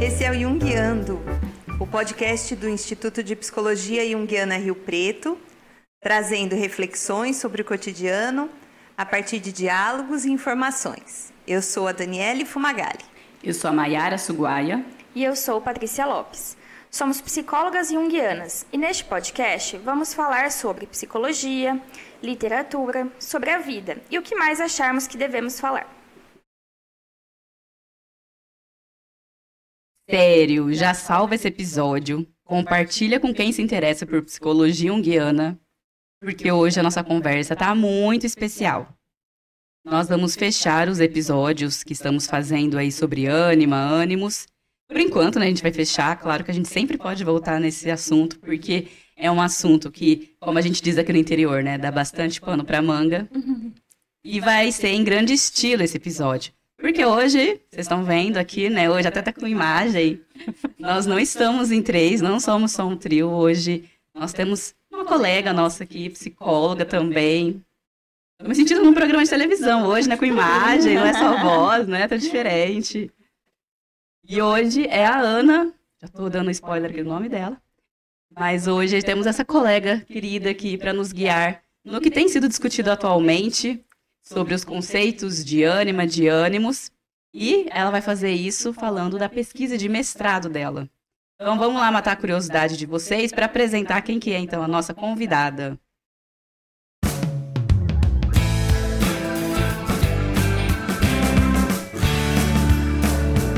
Esse é o Jungiando, o podcast do Instituto de Psicologia Jungiana Rio Preto, trazendo reflexões sobre o cotidiano a partir de diálogos e informações. Eu sou a Daniele Fumagalli. Eu sou a Maiara Suguaia. E eu sou Patrícia Lopes. Somos psicólogas junguianas e neste podcast vamos falar sobre psicologia, literatura, sobre a vida e o que mais acharmos que devemos falar. Sério, já salva esse episódio, compartilha com quem se interessa por psicologia junguiana, porque hoje a nossa conversa está muito especial. Nós vamos fechar os episódios que estamos fazendo aí sobre ânima, ânimos, por enquanto, né, a gente vai fechar. Claro que a gente sempre pode voltar nesse assunto, porque é um assunto que, como a gente diz aqui no interior, né, dá bastante pano para manga. E vai ser em grande estilo esse episódio. Porque hoje, vocês estão vendo aqui, né? Hoje até tá com imagem. Nós não estamos em três, não somos só um trio. Hoje nós temos uma colega nossa aqui, psicóloga também. Tô me sentindo num programa de televisão hoje, né? Com imagem, não é só voz, né? Tá diferente. E hoje é a Ana, já estou dando spoiler aqui do nome dela, mas hoje temos essa colega querida aqui para nos guiar no que tem sido discutido atualmente sobre os conceitos de ânima, de ânimos, e ela vai fazer isso falando da pesquisa de mestrado dela. Então vamos lá matar a curiosidade de vocês para apresentar quem que é então a nossa convidada.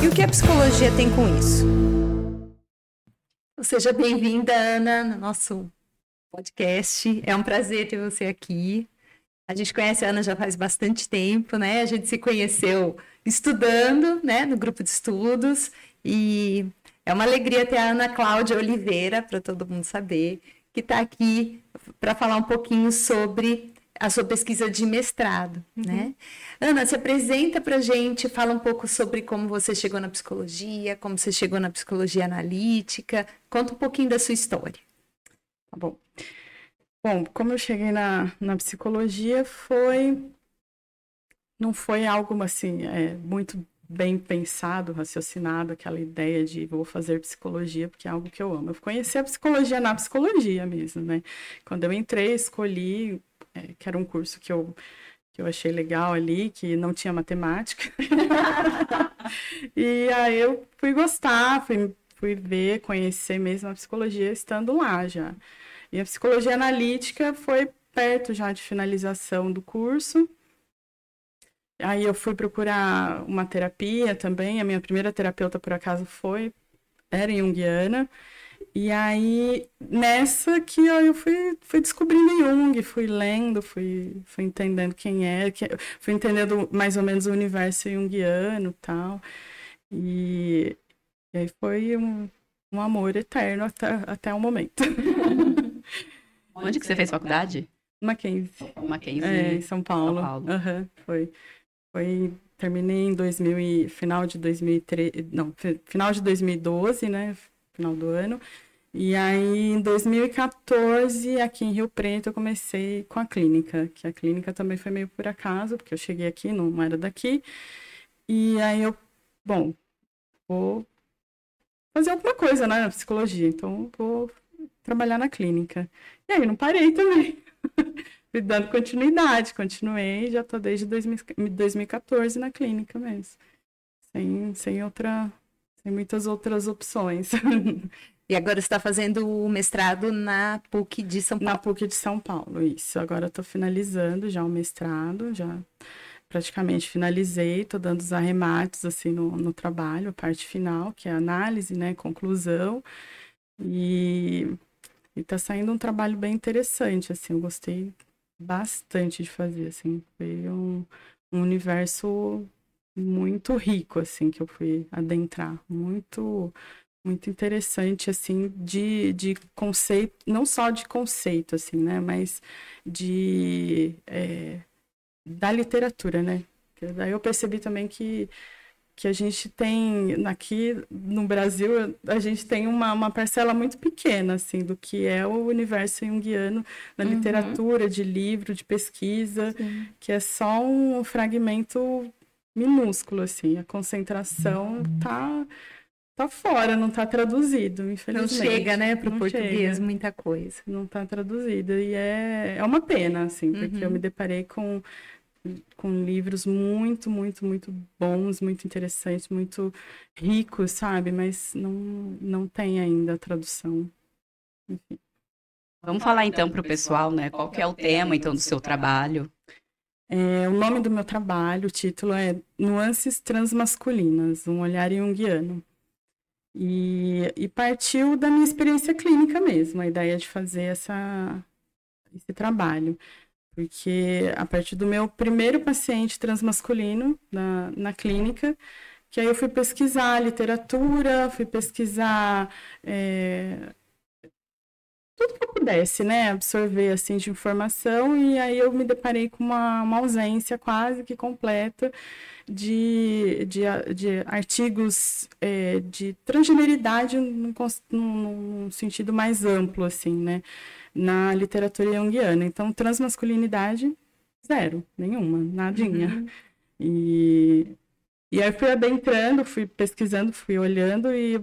E o que a psicologia tem com isso? Seja bem-vinda, Ana, no nosso podcast. É um prazer ter você aqui. A gente conhece a Ana já faz bastante tempo, né? A gente se conheceu estudando, né, no grupo de estudos, e é uma alegria ter a Ana Cláudia Oliveira, para todo mundo saber, que está aqui para falar um pouquinho sobre a sua pesquisa de mestrado, uhum. né? Ana, se apresenta para a gente, fala um pouco sobre como você chegou na psicologia, como você chegou na psicologia analítica, conta um pouquinho da sua história. Tá bom. Bom, como eu cheguei na, na psicologia foi não foi algo assim é, muito bem pensado, raciocinado, aquela ideia de vou fazer psicologia porque é algo que eu amo. Eu conheci a psicologia na psicologia mesmo, né? Quando eu entrei, escolhi é, que era um curso que eu, que eu achei legal ali, que não tinha matemática. e aí eu fui gostar, fui, fui ver, conhecer mesmo a psicologia estando lá já. E a psicologia analítica foi perto já de finalização do curso. Aí eu fui procurar uma terapia também. A minha primeira terapeuta, por acaso, foi, era Jungiana. E aí, nessa que eu fui, fui descobrindo Jung, fui lendo, fui, fui entendendo quem é, que, fui entendendo mais ou menos o universo junguiano e tal. E, e aí foi um, um amor eterno até, até o momento. Onde que você fez faculdade? Mackenzie. Mackenzie. É, em São Paulo. São Paulo. Uhum, foi. Foi terminei em 2000 e, final de 2013, não, final de 2012, né? final do ano. E aí, em 2014, aqui em Rio Preto, eu comecei com a clínica, que a clínica também foi meio por acaso, porque eu cheguei aqui, não era daqui. E aí eu, bom, vou fazer alguma coisa né, na psicologia, então vou trabalhar na clínica. E aí não parei também. Fui dando continuidade, continuei, já estou desde 2014 na clínica mesmo. Sem, sem outra tem muitas outras opções. E agora está fazendo o mestrado na PUC de São Paulo. Na PUC de São Paulo, isso. Agora estou finalizando já o mestrado, já praticamente finalizei, estou dando os arremates assim no, no trabalho, a parte final, que é a análise, né, conclusão. E está saindo um trabalho bem interessante, assim, eu gostei bastante de fazer, assim, foi um, um universo muito rico, assim, que eu fui adentrar. Muito, muito interessante, assim, de, de conceito, não só de conceito, assim, né, mas de... É, da literatura, né? Daí eu percebi também que que a gente tem aqui no Brasil a gente tem uma, uma parcela muito pequena assim do que é o universo junguiano na uhum. literatura de livro de pesquisa Sim. que é só um fragmento minúsculo, assim. A concentração tá tá fora, não tá traduzido, Não infelizmente. chega, né, para o Não português chega. muita coisa. não tá traduzida e é, é uma pena assim porque Uhum. eu me deparei com com livros muito muito muito bons muito interessantes muito ricos sabe mas não não tem ainda a tradução Enfim. Vamos falar então para o pessoal, né? Qual que é o tema então do seu trabalho? É, o nome do meu trabalho o título é Nuances Transmasculinas um olhar junguiano e, e partiu da minha experiência clínica mesmo a ideia de fazer essa esse trabalho porque a partir do meu primeiro paciente transmasculino na, na clínica, que aí eu fui pesquisar literatura, fui pesquisar é, tudo que eu pudesse, né, absorver assim de informação e aí eu me deparei com uma, uma ausência quase que completa de, de, de artigos é, de transgeneridade num, num, sentido mais amplo, assim, né? na literatura junguiana. Então, transmasculinidade, zero, nenhuma, nadinha. E, e aí fui adentrando, fui pesquisando, fui olhando e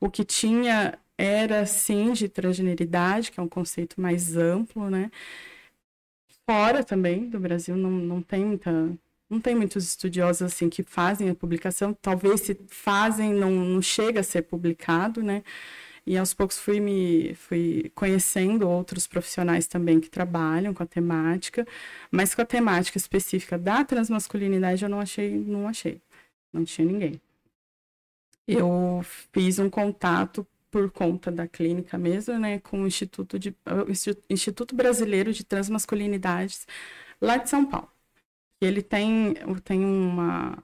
o que tinha era, sim, de transgeneridade, que é um conceito mais amplo, né? Fora também do Brasil não, não tem muita... Não tem muitos estudiosos assim que fazem a publicação, talvez se fazem não, não chega a ser publicado, né? E aos poucos fui me fui conhecendo outros profissionais também que trabalham com a temática, mas com a temática específica da transmasculinidade eu não achei, não achei. Não tinha ninguém. Eu fiz um contato por conta da clínica mesmo, né, com o Instituto de o Institu- Instituto Brasileiro de Transmasculinidades lá de São Paulo. Ele tem tem uma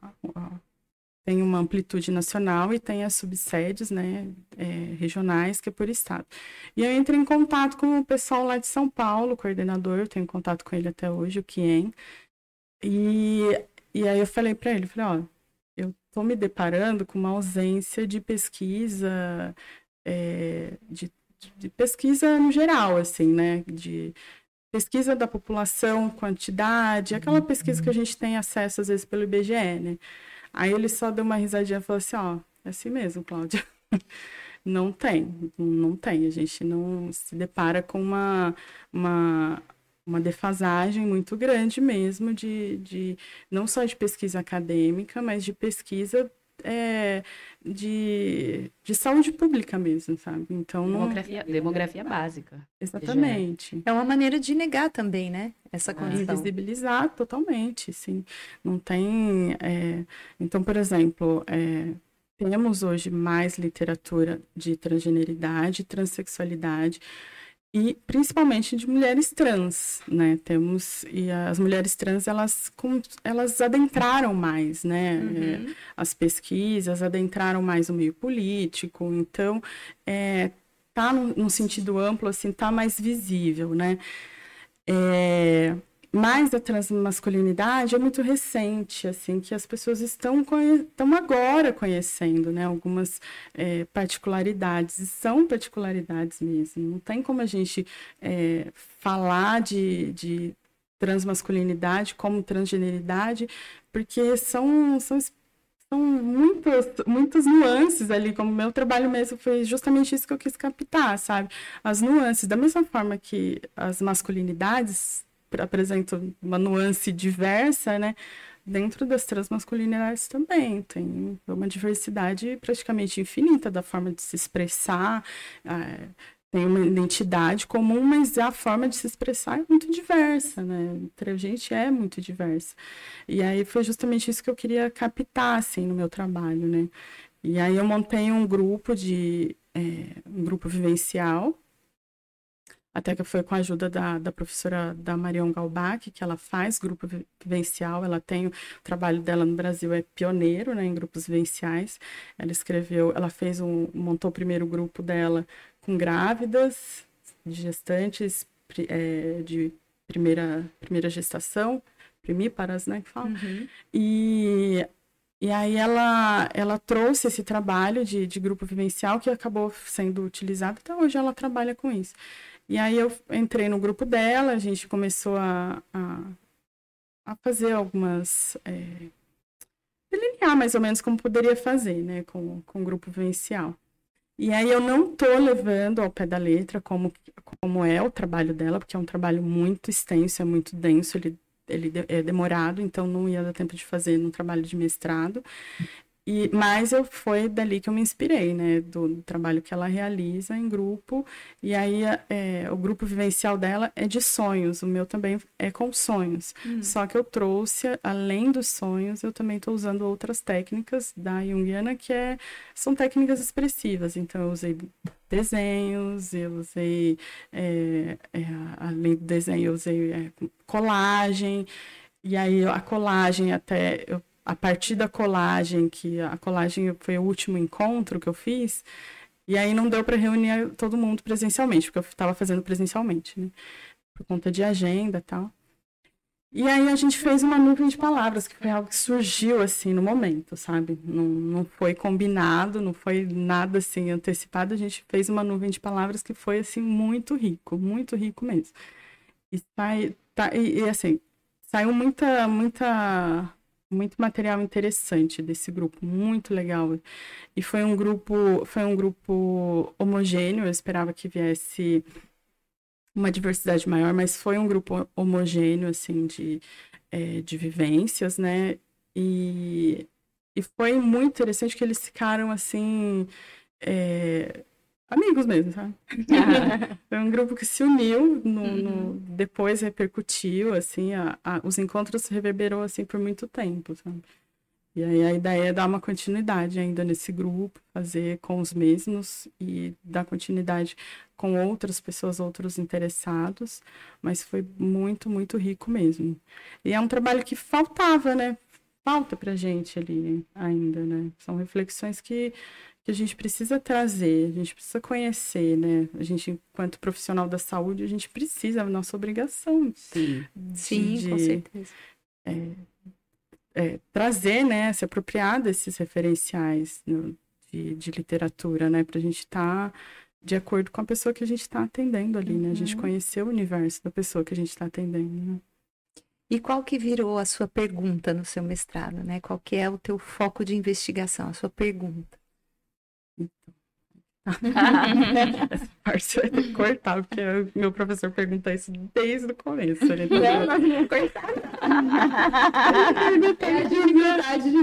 tem uma amplitude nacional e tem as subsedes, né, é, regionais, que é por estado. E eu entrei em contato com o pessoal lá de São Paulo, o coordenador, eu tenho contato com ele até hoje, o Kien. E, e aí eu falei para ele, falei, ó, eu tô me deparando com uma ausência de pesquisa, é, de, de pesquisa no geral, assim, né, de pesquisa da população, quantidade, aquela pesquisa que a gente tem acesso às vezes pelo IBGE, né? Aí ele só deu uma risadinha e falou assim, ó, é assim mesmo, Cláudia. Não tem, não tem. A gente não se depara com uma, uma, uma defasagem muito grande mesmo de, de não só de pesquisa acadêmica, mas de pesquisa é, de, de saúde pública mesmo, sabe? Então, não... Demografia, demografia básica. Exatamente. É uma maneira de negar também, né? Essa E condição. visibilizar totalmente, sim. Não tem. é, Então, por exemplo, é, temos hoje mais literatura de transgeneridade, transexualidade e principalmente de mulheres trans, né? Temos e as mulheres trans elas elas adentraram mais, né? É, as pesquisas adentraram mais o meio político, então é, tá num, num sentido amplo assim, tá mais visível, né? É, mas a transmasculinidade é muito recente, assim, que as pessoas estão, estão agora conhecendo, né, algumas é, particularidades, e são particularidades mesmo. Não tem como a gente é, falar de, de transmasculinidade como transgeneridade, porque são, são são muitas, muitas nuances ali, como meu trabalho mesmo foi justamente isso que eu quis captar, sabe? As nuances, da mesma forma que as masculinidades apresentam uma nuance diversa, né? Dentro das transmasculinidades também tem uma diversidade praticamente infinita da forma de se expressar, eh, tem uma identidade comum, mas a forma de se expressar é muito diversa, né? Entre a gente é muito diversa. E aí foi justamente isso que eu queria captar, assim, no meu trabalho, né? E aí eu montei um grupo de... eh, um grupo vivencial, até que foi com a ajuda da, da professora da Marion Galbach, que ela faz grupo vi- vivencial, ela tem, o trabalho dela no Brasil é pioneiro, né, em grupos vivenciais, ela escreveu, ela fez um, montou o primeiro grupo dela com grávidas, gestantes eh, de primeira, primeira gestação, primíparas, né, que fala, Uhum. e, e aí ela, ela trouxe esse trabalho de, de grupo vivencial que acabou sendo utilizado, até hoje ela trabalha com isso. E aí eu entrei no grupo dela, a gente começou a, a, a fazer algumas é, delinear mais ou menos como poderia fazer, né, com, com o grupo vivencial. E aí eu não tô levando ao pé da letra como, como é o trabalho dela, porque é um trabalho muito extenso, é muito denso, ele, ele é demorado, então não ia dar tempo de fazer no trabalho de mestrado. E, mas eu foi dali que eu me inspirei, né, do, do trabalho que ela realiza em grupo. E aí é, o grupo vivencial dela é de sonhos, o meu também é com sonhos. Hum. Só que eu trouxe, além dos sonhos, eu também estou usando outras técnicas da Jungiana, que é, são técnicas expressivas. Então eu usei desenhos, eu usei, é, é, além do desenho, eu usei é, colagem. E aí a colagem até eu a partir da colagem, que a colagem foi o último encontro que eu fiz, e aí não deu para reunir todo mundo presencialmente, porque eu estava fazendo presencialmente, né? Por conta de agenda e tal. E aí a gente fez uma nuvem de palavras, que foi algo que surgiu assim no momento, sabe? Não, não foi combinado, não foi nada assim antecipado, a gente fez uma nuvem de palavras que foi assim muito rico, muito rico mesmo. E, sai, tá, e, e assim, saiu muita, muita muito material interessante desse grupo, muito legal. E foi um grupo, foi um grupo homogêneo, eu esperava que viesse uma diversidade maior, mas foi um grupo homogêneo, assim, de, é, de vivências, né? E, e foi muito interessante que eles ficaram, assim, é, amigos mesmo, sabe? Foi um grupo que se uniu, no, uhum. no depois repercutiu, assim, a, a, os encontros reverberou, assim, por muito tempo, sabe? E aí a ideia é dar uma continuidade ainda nesse grupo, fazer com os mesmos e dar continuidade com outras pessoas, outros interessados, mas foi muito, muito rico mesmo. E é um trabalho que faltava, né? Falta pra gente ali ainda, né? São reflexões que que a gente precisa trazer, a gente precisa conhecer, né? A gente, enquanto profissional da saúde, a gente precisa, é a nossa obrigação. Sim, de, Sim de, com certeza. É, é, trazer, né, se apropriar desses referenciais no, de, de, literatura, né, para a gente estar tá de acordo com a pessoa que a gente está atendendo ali, uhum. né? A gente uhum. conhecer o universo da pessoa que a gente está atendendo, né? E qual que virou a sua pergunta no seu mestrado, né? Qual que é o teu foco de investigação, a sua pergunta? Essa parte vai ter que cortar, porque meu professor pergunta isso desde o começo. Ele tá não, nós não cortar.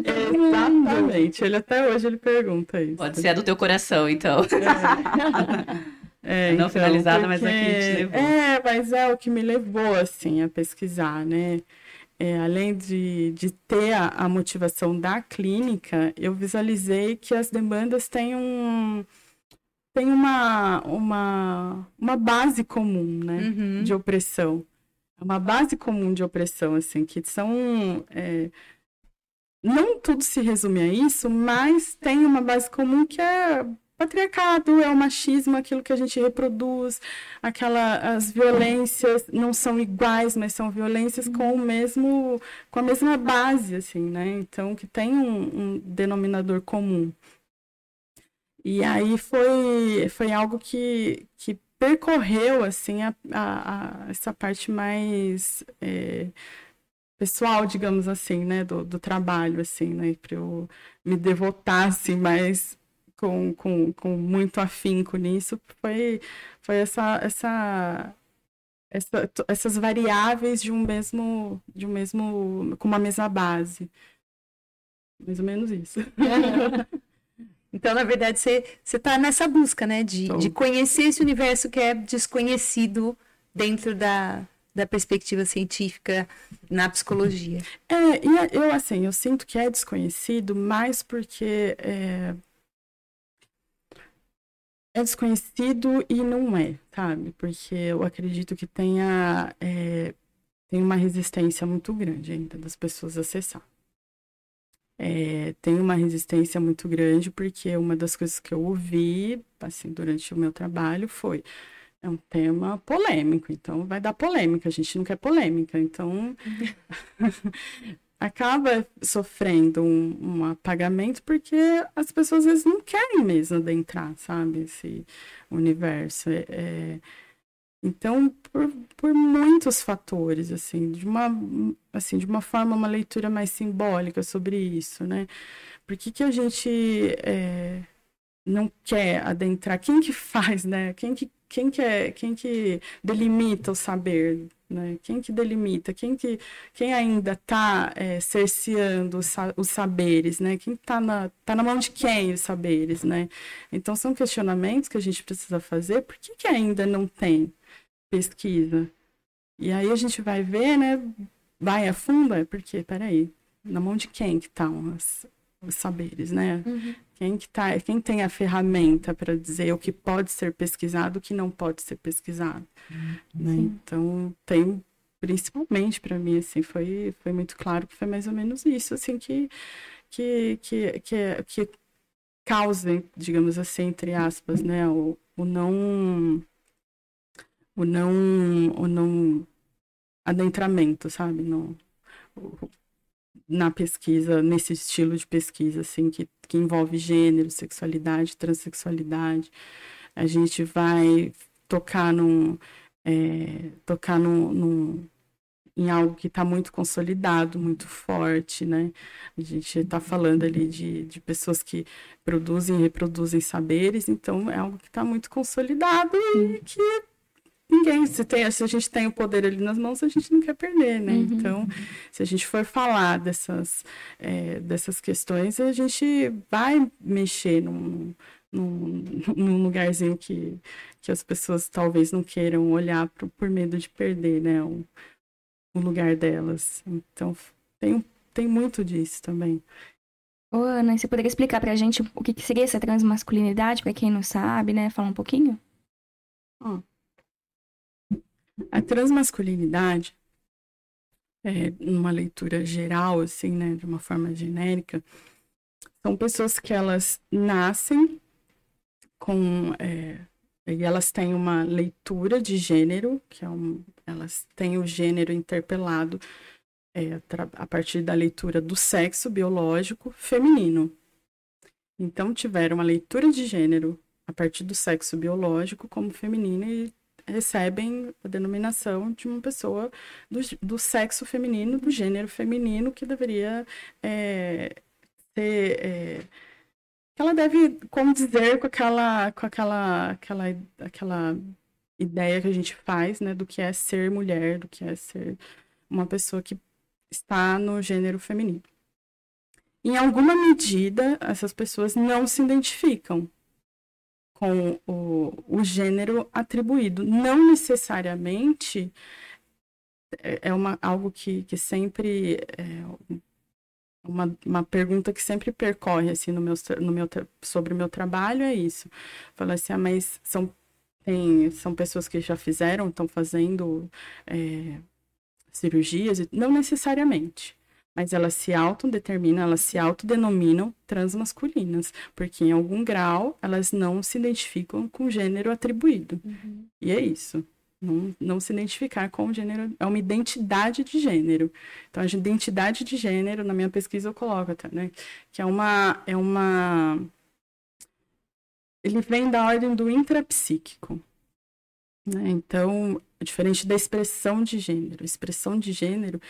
é Exatamente. Ele até hoje ele pergunta isso. Pode ser a do teu coração, então. É. É, não então, finalizada, porque... mas aqui te levou. É, mas é o que me levou, assim, a pesquisar, né? É, além de, de ter a, a, motivação da clínica, eu visualizei que as demandas têm, um, têm uma, uma, uma base comum né, uhum. de opressão. Uma base comum de opressão, assim, que são. É, não tudo se resume a isso, mas tem uma base comum que é patriarcado, é o machismo, aquilo que a gente reproduz, aquela as violências não são iguais, mas são violências com o mesmo com a mesma base assim, né? Então que tem um, um denominador comum. E aí foi foi algo que, que percorreu assim a, a, a essa parte mais é, pessoal, digamos assim, né, do, do trabalho, assim, né, para eu me devotar, assim, mais com, com, com muito afinco nisso foi, foi essa, essa, essa, essas variáveis de um mesmo, de um mesmo, com uma mesma base. Mais ou menos isso. Então, na verdade, você está nessa busca, né? De, de conhecer esse universo que é desconhecido dentro da, da perspectiva científica na psicologia. É, e eu, assim, eu sinto que é desconhecido mais porque é, é desconhecido e não é, sabe? Porque eu acredito que tenha é, tem uma resistência muito grande ainda das pessoas acessar. É, tem uma resistência muito grande porque uma das coisas que eu ouvi assim durante o meu trabalho foi é um tema polêmico, então vai dar polêmica, a gente não quer polêmica, então acaba sofrendo um, um, apagamento porque as pessoas às vezes não querem mesmo adentrar, sabe, esse universo. É, é, Então, por, por muitos fatores, assim, de uma, assim, de uma forma, uma leitura mais simbólica sobre isso, né? Por que, que a gente é, não quer adentrar? Quem que faz, né? Quem que, quem que, é, quem que delimita o saber, né? Quem que delimita? Quem, que, quem ainda está é, cerceando os, os, saberes? Né? Quem está na, tá na mão de quem os saberes? Né? Então, são questionamentos que a gente precisa fazer. Por que, que ainda não tem? pesquisa. E aí a gente vai ver, né? Vai a fundo, é porque, peraí, na mão de quem que estão os, os saberes, né? Uhum. Quem que tá, quem tem a ferramenta para dizer o que pode ser pesquisado, o que não pode ser pesquisado, uhum. né? Então, tem principalmente para mim assim, foi foi muito claro que foi mais ou menos isso, assim que que que que, que causa, digamos assim, entre aspas, né, o, o não o não, o não adentramento, sabe? No, na pesquisa, nesse estilo de pesquisa, assim, que, que envolve gênero, sexualidade, transexualidade. A gente vai tocar num, é, tocar num, num, em algo que está muito consolidado, muito forte, né? A gente está falando ali de, de pessoas que produzem e reproduzem saberes, então é algo que está muito consolidado e que ninguém, se, tem, se a gente tem o poder ali nas mãos, a gente não quer perder, né? Uhum. Então, se a gente for falar dessas, é, dessas questões, a gente vai mexer num, num, num lugarzinho que, que as pessoas talvez não queiram olhar pro, por medo de perder, né? O, o lugar delas. Então, tem, tem muito disso também. Ô, Ana, você poderia explicar pra gente o que seria essa transmasculinidade, para quem não sabe, né? Falar um pouquinho? Hum. A transmasculinidade, é, numa leitura geral, assim, né, de uma forma genérica, são pessoas que elas nascem com. É, e elas têm uma leitura de gênero, que é um, elas têm o gênero interpelado é, a partir da leitura do sexo biológico feminino. Então, tiveram uma leitura de gênero a partir do sexo biológico como feminino e recebem a denominação de uma pessoa do, do sexo feminino, do gênero feminino, que deveria é, ser. É, ela deve condizer com aquela, com aquela, aquela, aquela ideia que a gente faz, né, do que é ser mulher, do que é ser uma pessoa que está no gênero feminino. Em alguma medida, essas pessoas não se identificam com o, o gênero atribuído. Não necessariamente é, é uma, algo que, que sempre. É uma, uma pergunta que sempre percorre assim, no meu, no meu, sobre o meu trabalho é isso. Fala assim, ah, mas são, tem, são pessoas que já fizeram, estão fazendo é, cirurgias? Não necessariamente mas elas se autodeterminam, elas se autodenominam transmasculinas, porque em algum grau elas não se identificam com o gênero atribuído. Uhum. E é isso. Não, não se identificar com o gênero, é uma identidade de gênero. Então, a identidade de gênero, na minha pesquisa eu coloco até, né? Que é uma, é uma... Ele vem da ordem do intrapsíquico. Né? Então, diferente da expressão de gênero. A expressão de gênero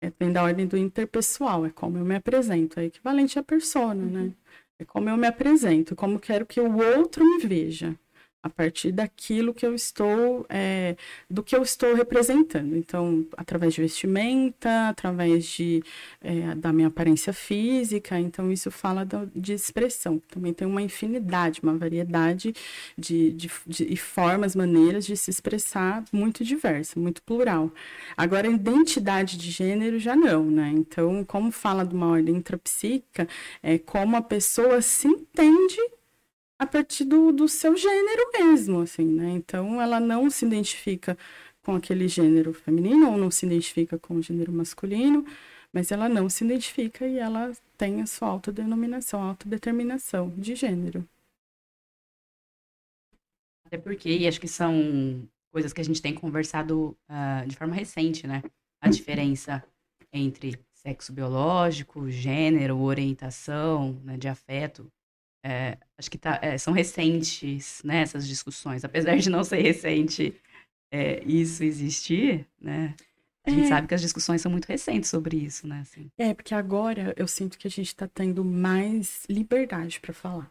é, vem da ordem do interpessoal, é como eu me apresento, é equivalente à persona, né? uhum. né? É como eu me apresento, como quero que o outro me veja a partir daquilo que eu estou, é, do que eu estou representando. Então, através de vestimenta, através de, é, da minha aparência física, então isso fala do, de expressão. Também tem uma infinidade, uma variedade de, de, de formas, maneiras de se expressar muito diversa, muito plural. Agora, a identidade de gênero já não, né? Então, como fala de uma ordem intrapsíquica, é como a pessoa se entende a partir do, do seu gênero mesmo, assim, né? Então, ela não se identifica com aquele gênero feminino ou não se identifica com o gênero masculino, mas ela não se identifica e ela tem a sua autodenominação, autodeterminação de gênero. Até porque, acho que são coisas que a gente tem conversado uh, de forma recente, né? A diferença entre sexo biológico, gênero, orientação, né, de afeto, é, acho que tá, é, são recentes né, essas discussões, apesar de não ser recente é, isso existir, né? A gente É. sabe que as discussões são muito recentes sobre isso, né? Assim. É, porque agora eu sinto que a gente está tendo mais liberdade para falar.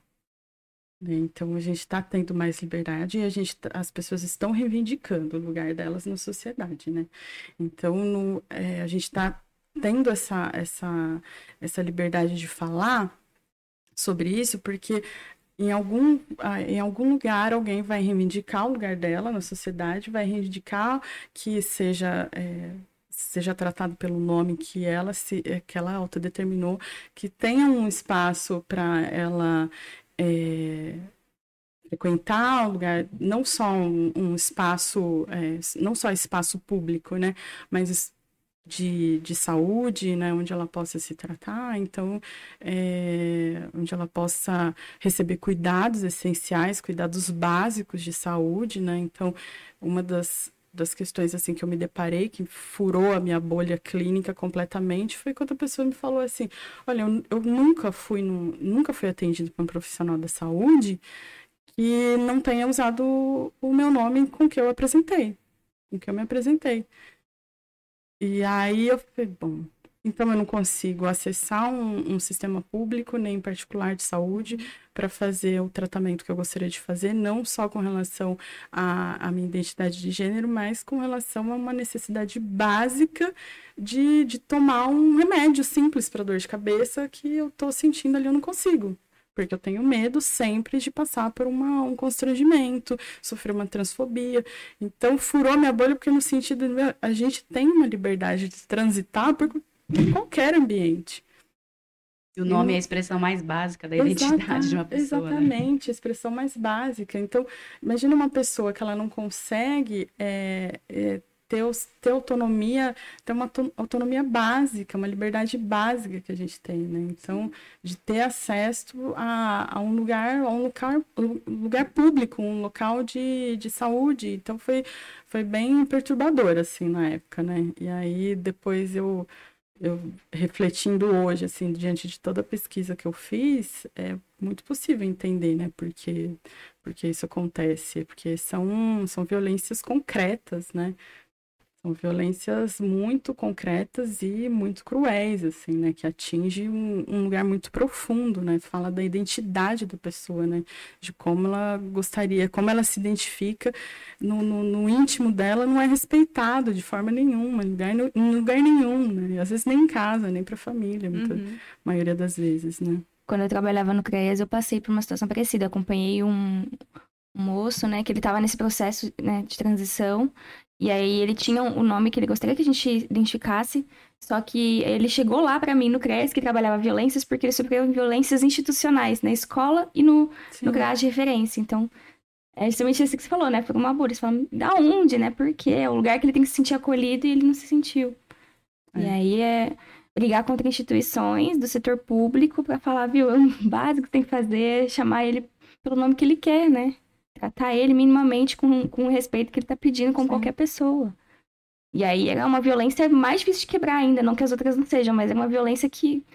né? Então a gente está tendo mais liberdade e a gente, tá- as pessoas estão reivindicando o lugar delas na sociedade, né? Então no- é, a gente está tendo essa, essa, essa liberdade de falar sobre isso porque em algum, ah, em algum lugar alguém vai reivindicar o lugar dela na sociedade, vai reivindicar que seja é, seja tratado pelo nome que ela se eh, que ela autodeterminou, que tenha um espaço para ela é, frequentar o lugar, não só um, um espaço, é, não só espaço público, né, mas de, de saúde, né, onde ela possa se tratar, então, é, onde ela possa receber cuidados essenciais, cuidados básicos de saúde, né, então, uma das das questões assim que eu me deparei que furou a minha bolha clínica completamente foi quando a pessoa me falou assim olha eu, eu nunca fui num, nunca fui atendido por um profissional da saúde que não tenha usado o meu nome com que eu apresentei com que eu me apresentei e aí eu falei bom então eu não consigo acessar um, um sistema público nem particular de saúde para fazer o tratamento que eu gostaria de fazer, não só com relação à, à minha identidade de gênero, mas com relação a uma necessidade básica de, de tomar um remédio simples para dor de cabeça que eu estou sentindo ali, eu não consigo. Porque eu tenho medo sempre de passar por uma, um constrangimento, sofrer uma transfobia. Então, furou minha bolha, porque no sentido, de, a gente tem uma liberdade de transitar por qualquer ambiente. E o nome é a expressão mais básica da identidade de uma pessoa, né? Exatamente, a expressão mais básica. Então, imagina uma pessoa que ela não consegue é, é, ter, ter autonomia, ter uma auto- autonomia básica, uma liberdade básica que a gente tem, né? Então, de ter acesso a, a um lugar, a um lugar, um lugar público, um local de, de saúde. Então, foi, foi bem perturbador, assim, na época, né? E aí, depois eu eu refletindo hoje, assim, diante de toda a pesquisa que eu fiz, é muito possível entender, né, porque, porque isso acontece, porque são, são violências concretas, né, são violências muito concretas e muito cruéis, assim, né, que atinge um, um lugar muito profundo, né, fala da identidade da pessoa, né, de como ela gostaria, como ela se identifica no, no, no íntimo dela não é respeitado de forma nenhuma, em lugar, em lugar nenhum, né? Às vezes nem em casa, nem para família, muita Uhum. maioria das vezes, né? Quando eu trabalhava no CREAS, eu passei por uma situação parecida. Eu acompanhei um, um moço, né, que ele estava nesse processo né, de transição. E aí ele tinha o nome que ele gostaria que a gente identificasse. Só que ele chegou lá para mim no CREAS, que trabalhava violências, porque ele sofreu violências institucionais na escola e no, Sim. no de referência. Então, é justamente isso que você falou, né? Por uma bolha. Você fala, da onde, né? Por quê? É o lugar que ele tem que se sentir acolhido e ele não se sentiu. E É. aí é brigar contra instituições do setor público para falar, viu, o básico que tem que fazer é chamar ele pelo nome que ele quer, né? Tratar ele minimamente com, com o respeito que ele tá pedindo como Sim. qualquer pessoa. E aí é uma violência mais difícil de quebrar ainda, não que as outras não sejam, mas é uma violência que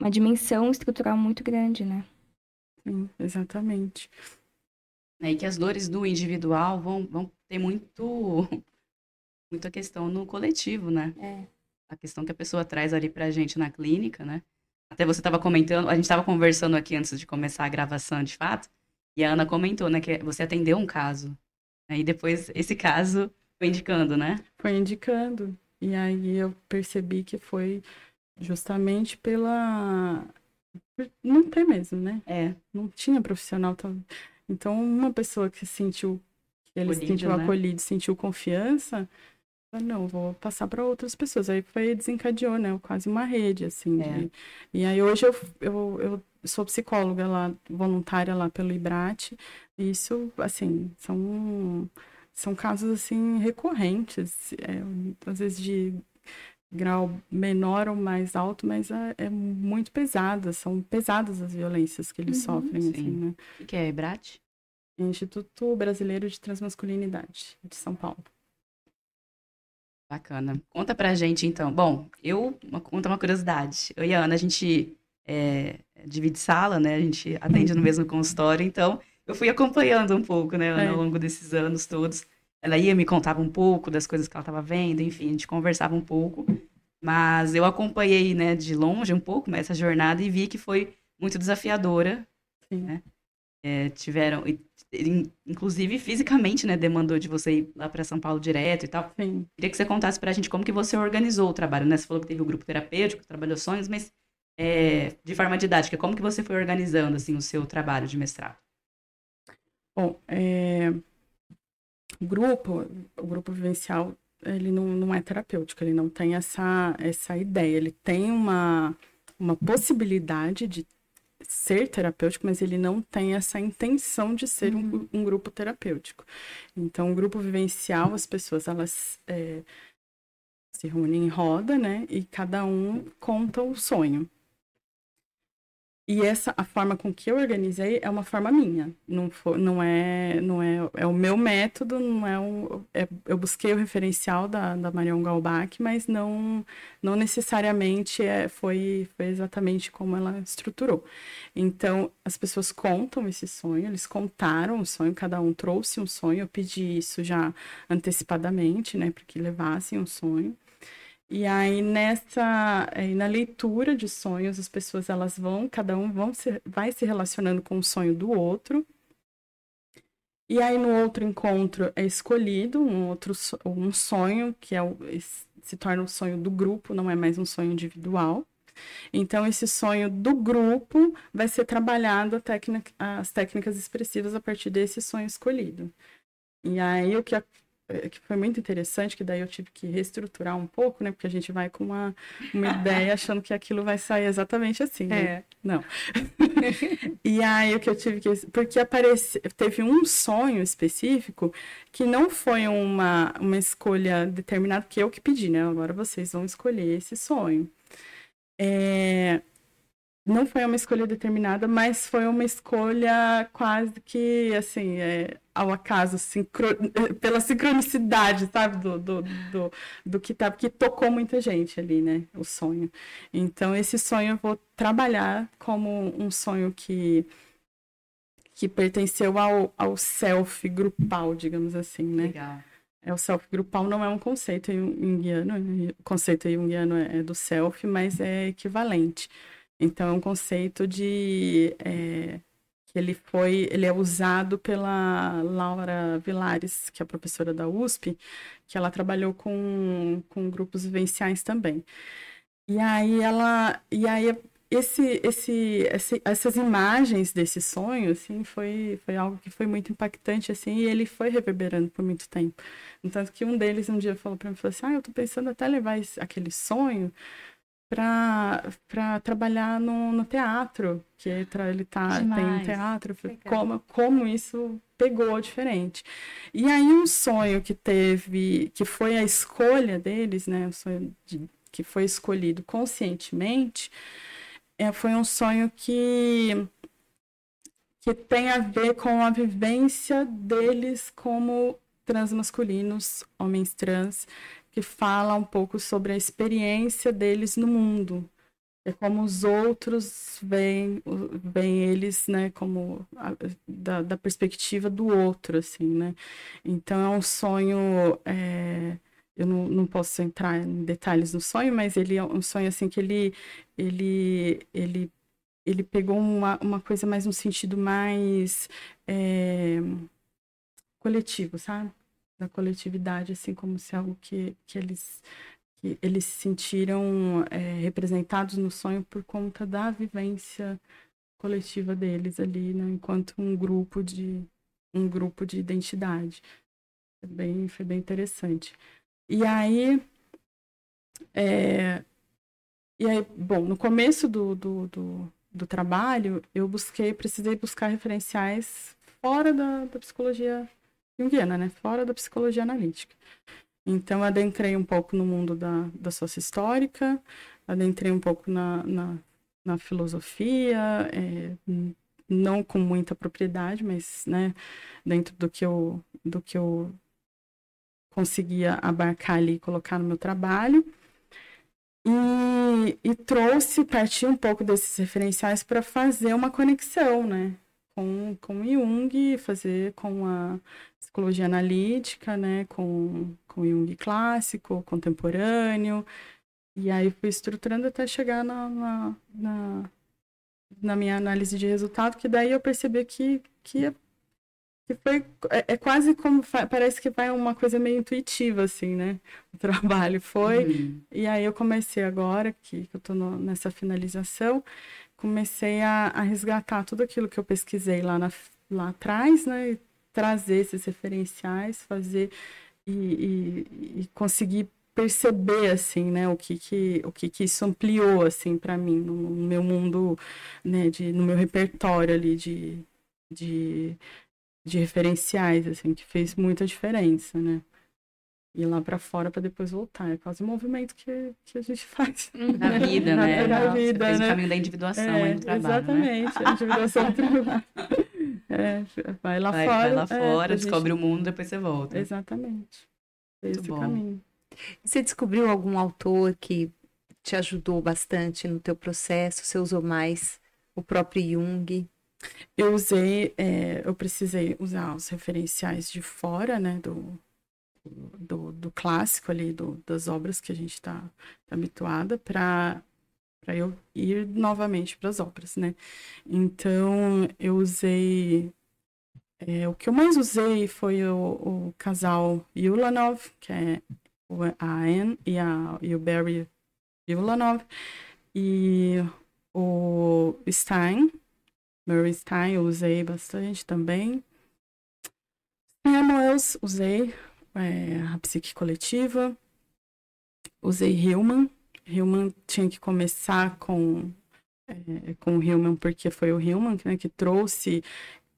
uma dimensão estrutural muito grande, né? Sim, exatamente. E que as dores do individual vão, vão ter muito, muita questão no coletivo, né? É. A questão que a pessoa traz ali pra gente na clínica, né? Até você estava comentando, a gente estava conversando aqui antes de começar a gravação, de fato, e a Ana comentou, né, que você atendeu um caso. E depois esse caso foi indicando, né? Foi indicando. E aí eu percebi que foi justamente pela. Não ter mesmo, né? É. Não tinha profissional. tão- Então, uma pessoa que se sentiu, que ele Acolhido, sentiu né? acolhido, sentiu confiança, não, vou passar para outras pessoas. Aí foi, desencadeou, né? Quase uma rede, assim. É. de- E aí hoje eu, eu, eu sou psicóloga lá, voluntária lá pelo IBRAT. E isso, assim, são, são casos, assim, recorrentes. é, às vezes de grau menor ou mais alto, mas é, é muito pesada, são pesadas as violências que eles Uhum, sofrem, sim. assim, né? O que é Ebrat? Instituto Brasileiro de Transmasculinidade, de São Paulo. Bacana. Conta pra gente, então. Bom, eu, uma, conta uma curiosidade. Eu e a Ana, a gente é, divide sala, né? A gente atende no mesmo consultório, então eu fui acompanhando um pouco, né, Ana, É. ao longo desses anos todos. ela ia me contava um pouco das coisas que ela estava vendo, enfim, a gente conversava um pouco. Mas eu acompanhei, né, de longe um pouco essa jornada e vi que foi muito desafiadora, Sim. né? É, tiveram, inclusive fisicamente, né, demandou de você ir lá para São Paulo direto e tal. Sim. Queria que você contasse para a gente como que você organizou o trabalho, né? Você falou que teve o grupo terapêutico, trabalhou sonhos, mas é, de forma didática, como que você foi organizando assim o seu trabalho de mestrado? Bom, é, o grupo, o grupo vivencial, ele não, não é terapêutico, ele não tem essa, essa ideia, ele tem uma, uma possibilidade de ser terapêutico, mas ele não tem essa intenção de ser uhum. um, um, grupo terapêutico. Então, o grupo vivencial, as pessoas, elas é, se reúnem em roda, né? E cada um conta o sonho. E essa a forma com que eu organizei é uma forma minha, não for, não é não é é o meu método, não é, o, é eu busquei o referencial da, da Marion Galbach, mas não não necessariamente é, foi foi exatamente como ela estruturou. Então as pessoas contam esse sonho, eles contaram o sonho, cada um trouxe um sonho, eu pedi isso já antecipadamente, né, para que levassem um sonho. E aí nessa, aí na leitura de sonhos, as pessoas elas vão, cada um vão se, vai se relacionando com o sonho do outro. E aí no outro encontro é escolhido um outro um sonho que é se torna um sonho do grupo, não é mais um sonho individual. Então esse sonho do grupo vai ser trabalhado técnica, as técnicas expressivas a partir desse sonho escolhido. E aí o que que foi muito interessante, que daí eu tive que reestruturar um pouco, né? Porque a gente vai com uma, uma ideia achando que aquilo vai sair exatamente assim, né? É. Não. e aí o que eu tive que... Porque aparece, teve um sonho específico que não foi uma, uma escolha determinada, que eu que pedi, né? Agora vocês vão escolher esse sonho. É, não foi uma escolha determinada, mas foi uma escolha quase que, assim, é, ao acaso, sincro... pela sincronicidade, sabe, do, do, do, do que tá, que tocou muita gente ali, né, o sonho. Então, esse sonho eu vou trabalhar como um sonho que que pertenceu ao, ao self grupal, digamos assim, né? Legal. É, o self grupal não é um conceito junguiano, o conceito junguiano é do self, mas é equivalente. Então, é um conceito de é, que ele foi, ele é usado pela Laura Vilares, que é professora da USP, que ela trabalhou com, com grupos vivenciais também. E aí ela, e aí esse, esse, esse, essas imagens desse sonho, assim, foi, foi algo que foi muito impactante, assim, e ele foi reverberando por muito tempo. Tanto que um deles um dia falou para mim, falou assim, ah, eu tô pensando até levar esse, aquele sonho para trabalhar no, no teatro, que ele tá, tem um teatro, como, como isso pegou diferente. E aí um sonho que teve, que foi a escolha deles, né, um sonho de, que foi escolhido conscientemente, é, foi um sonho que que tem a ver com a vivência deles como transmasculinos, homens trans, que fala um pouco sobre a experiência deles no mundo. É como os outros veem, veem eles, né, como a, da, da, perspectiva do outro, assim, né. Então é um sonho, é, eu não, não posso entrar em detalhes no sonho, mas ele é um sonho, assim, que ele, ele, ele, ele pegou uma, uma coisa mais no sentido mais é, coletivo, sabe? Da coletividade, assim como se algo que, que eles que eles se sentiram é, representados no sonho por conta da vivência coletiva deles ali, né, enquanto um grupo de um grupo de identidade. Foi bem, foi bem interessante. E aí, é, e aí, bom, no começo do, do, do, do trabalho, eu busquei, precisei buscar referenciais fora da, da psicologia junguiana, né? Fora da psicologia analítica. Então, adentrei um pouco no mundo da, da sócia histórica, adentrei um pouco na, na, na filosofia, é, não com muita propriedade, mas, né, dentro do que eu, do que eu conseguia abarcar ali e colocar no meu trabalho. E, e trouxe, parti um pouco desses referenciais para fazer uma conexão, né? Com, com Jung, fazer com a psicologia analítica, né, com, com Jung clássico, contemporâneo, e aí fui estruturando até chegar na, na, na, na minha análise de resultado, que daí eu percebi que, que, que foi, é, é quase como, parece que vai uma coisa meio intuitiva, assim, né, o trabalho foi, uhum. e aí eu comecei agora, que, que eu estou nessa finalização, comecei a, a, resgatar tudo aquilo que eu pesquisei lá, na, lá atrás, né? E trazer esses referenciais, fazer e, e, e conseguir perceber assim, né, o que que o que que isso ampliou assim para mim no, meu mundo, né, de no meu repertório ali de, de de referenciais assim, que fez muita diferença, né? Ir lá para fora para depois voltar. É quase um movimento que, que a gente faz. Na vida, né? Na, na vida, fez né? o caminho da individuação é, aí no trabalho, né? Exatamente, né? a individuação do trabalho. É, vai lá vai, fora. Vai lá fora, é, descobre gente... o mundo, depois você volta. Exatamente. Esse Muito bom. caminho. Você descobriu algum autor que te ajudou bastante no teu processo? Você usou mais o próprio Jung? Eu usei, é, eu precisei usar os referenciais de fora, né, do, do, do clássico ali, do, das obras que a gente está tá habituada, para para eu ir novamente para as obras, né? Então eu usei é, o que eu mais usei foi o, o casal Yulanov, que é a Anne e, a, e o Barry Yulanov, e o Stein, Murray Stein, eu usei bastante também. Samuels, usei é, a psique coletiva, usei Hillman. Hillman tinha que começar com, é, com o Hillman, porque foi o Hillman né, que trouxe,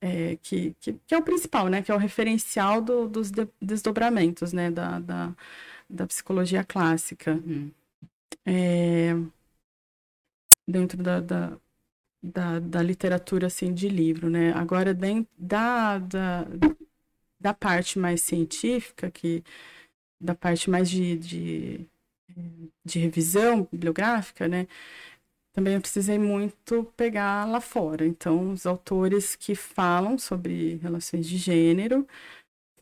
é, que, que, que, é o principal, né, que é o referencial do, dos de, desdobramentos né, da, da, da psicologia clássica. Uhum. É, dentro da, da, da, da, literatura assim, de livro. Né? Agora, dentro da, da da parte mais científica, que da parte mais de, de, de revisão bibliográfica, né? Também eu precisei muito pegar lá fora. Então, os autores que falam sobre relações de gênero,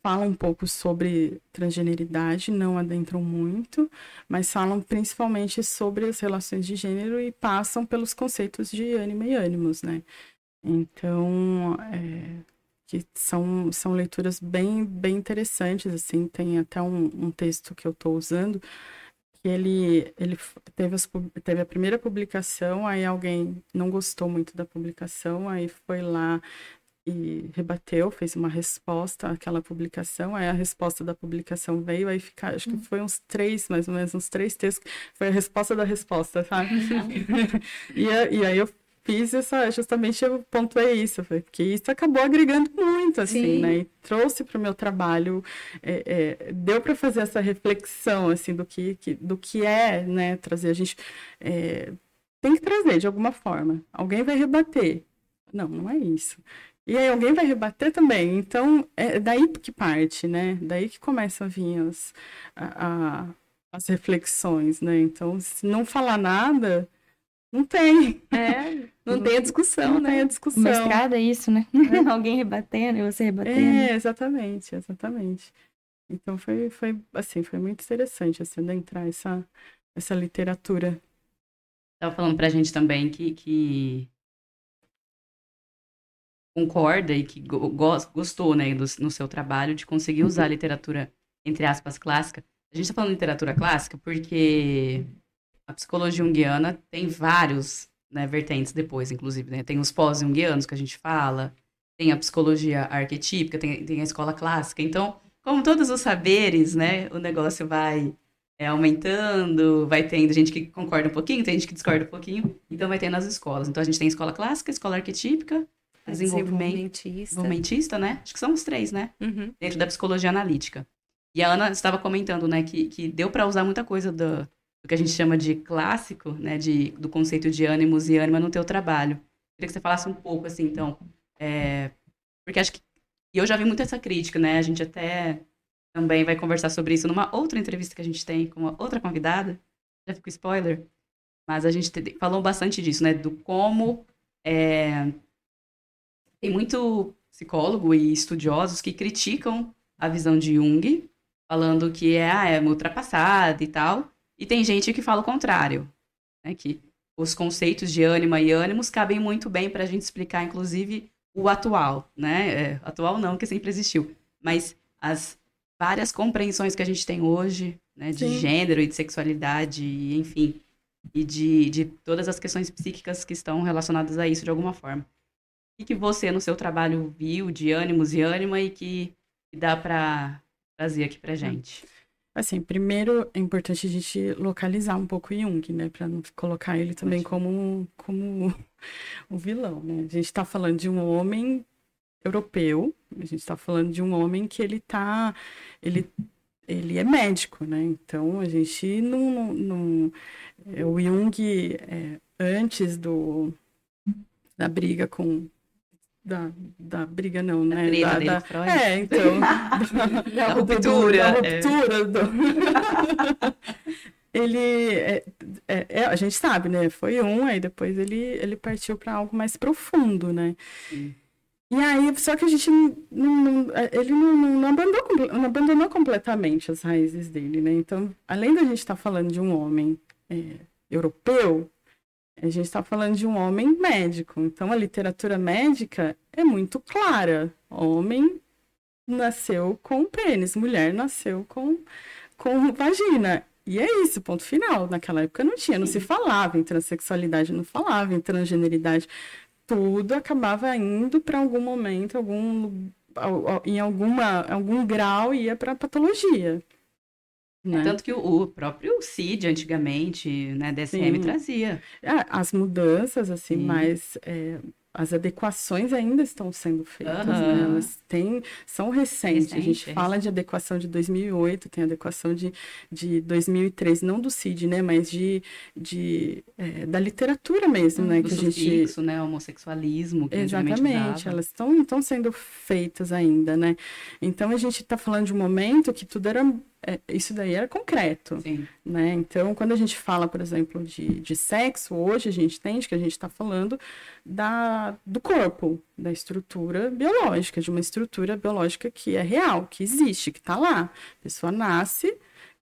falam um pouco sobre transgeneridade, não adentram muito, mas falam principalmente sobre as relações de gênero e passam pelos conceitos de ânima e ânimos, né? Então, é, que são, são leituras bem, bem interessantes, assim, tem até um, um texto que eu estou usando, que ele, ele teve, as, teve a primeira publicação, aí alguém não gostou muito da publicação, aí foi lá e rebateu, fez uma resposta àquela publicação, aí a resposta da publicação veio, aí fica, acho que hum. foi uns três, mais ou menos, uns três textos, foi a resposta da resposta, sabe? e, e aí eu fiz essa, justamente eu pontuei isso, porque isso acabou agregando muito, assim, Sim. né? E trouxe para o meu trabalho, é, é, deu para fazer essa reflexão, assim, do que, que, do que é, né? Trazer a gente é, tem que trazer de alguma forma. Alguém vai rebater. Não, não é isso. E aí alguém vai rebater também. Então, é daí que parte, né? Daí que começam a vir as, a, a, as reflexões, né? Então, se não falar nada, não tem. É, não, tem a discussão, não né? tem a discussão. Uma estrada é isso, né? É. Alguém rebatendo e você rebatendo. É, exatamente, exatamente. Então foi, foi assim, foi muito interessante assim, adentrar essa, essa literatura. Estava falando pra gente também que, que concorda e que go gostou, né, do, no seu trabalho de conseguir usar a literatura, entre aspas, clássica. A gente está falando de literatura clássica porque a psicologia junguiana tem vários né, vertentes depois, inclusive. Né? Tem os pós-junguianos que a gente fala, tem a psicologia arquetípica, tem, tem a escola clássica. Então, como todos os saberes, né, o negócio vai é, aumentando, vai tendo gente que concorda um pouquinho, tem gente que discorda um pouquinho, então vai tendo as escolas. Então a gente tem escola clássica, escola arquetípica, desenvolvimentista. desenvolvimentista, né? Acho que são os três, né? Uhum. Dentro da psicologia analítica. E a Ana estava comentando, né, que, que deu para usar muita coisa do, do que a gente chama de clássico, né, de, do conceito de ânimos e ânima no teu trabalho. Queria que você falasse um pouco, assim, então, é, porque acho que, e eu já vi muito essa crítica, né, a gente até também vai conversar sobre isso numa outra entrevista que a gente tem com uma outra convidada, já fico spoiler, mas a gente te, falou bastante disso, né, do como é, Tem muito psicólogo e estudiosos que criticam a visão de Jung, falando que é, ah, é ultrapassada e tal. E tem gente que fala o contrário, né? Que os conceitos de ânima e ânimos cabem muito bem para a gente explicar, inclusive, o atual, né? É, atual não, que sempre existiu, mas as várias compreensões que a gente tem hoje, né, de Sim. gênero e de sexualidade, enfim, e de, de todas as questões psíquicas que estão relacionadas a isso de alguma forma. O que, você, no seu trabalho, viu de ânimos e ânima e que, que dá para trazer aqui para gente? Assim, primeiro é importante a gente localizar um pouco Jung, né, para não colocar ele também como como um vilão, né? A gente está falando de um homem europeu, a gente está falando de um homem que ele tá, ele ele é médico, né? Então a gente não, não, não é, o Jung é, antes do da briga com da, da briga não, da né? Da, da, Freud. É, então. da, da ruptura. Do, da é. ruptura. É. Do... ele. É, é, é, a gente sabe, né? Foi um, aí depois ele, ele partiu para algo mais profundo, né? Sim. E aí, só que a gente não, não ele não, não, abandonou, não abandonou completamente as raízes dele, né? Então, além da gente estar tá falando de um homem é, europeu, a gente está falando de um homem médico. Então, a literatura médica é muito clara. Homem nasceu com pênis, mulher nasceu com, com vagina. E é isso, ponto final. Naquela época não tinha, não se falava em transexualidade, não falava em transgeneridade. Tudo acabava indo para algum momento, algum, em alguma, algum grau ia para patologia. É né? Tanto que o, próprio CID, antigamente, né, DSM, Sim. trazia. É, as mudanças, assim, Sim. mas é, as adequações ainda estão sendo feitas, uhum. né? Elas têm, são recentes. Recente, a gente fala de adequação de 2008, tem adequação de, de 2003, não do CID, né? Mas de, de é, da literatura mesmo, né? Do que sufixo, a gente... né? Homossexualismo, Exatamente, elas estão, estão sendo feitas ainda, né? Então, a gente está falando de um momento que tudo era é, isso daí era concreto, Sim. né? Então, quando a gente fala, por exemplo, de, de sexo, hoje a gente entende que a gente está falando da, do corpo, da estrutura biológica, de uma estrutura biológica que é real, que existe, que está lá. A pessoa nasce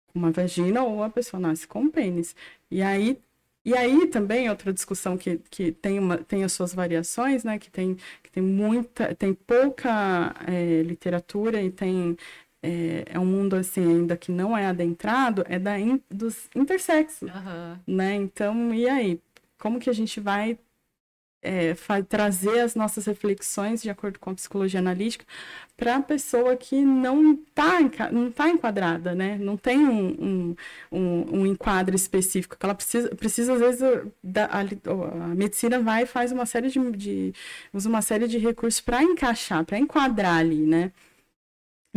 com uma vagina ou a pessoa nasce com um pênis. E aí e aí também outra discussão que, que tem, uma, tem as suas variações, né? Que tem, que tem muita, tem pouca é, literatura e tem é, é, um mundo assim ainda que não é adentrado, é da in, dos intersexos, uhum. né? Então, e aí? Como que a gente vai é, trazer as nossas reflexões de acordo com a psicologia analítica para a pessoa que não está não tá enquadrada, né? Não tem um, um, um, um, enquadro específico que ela precisa, precisa às vezes da, a, a medicina vai e faz uma série de, de usa uma série de recursos para encaixar, para enquadrar ali, né?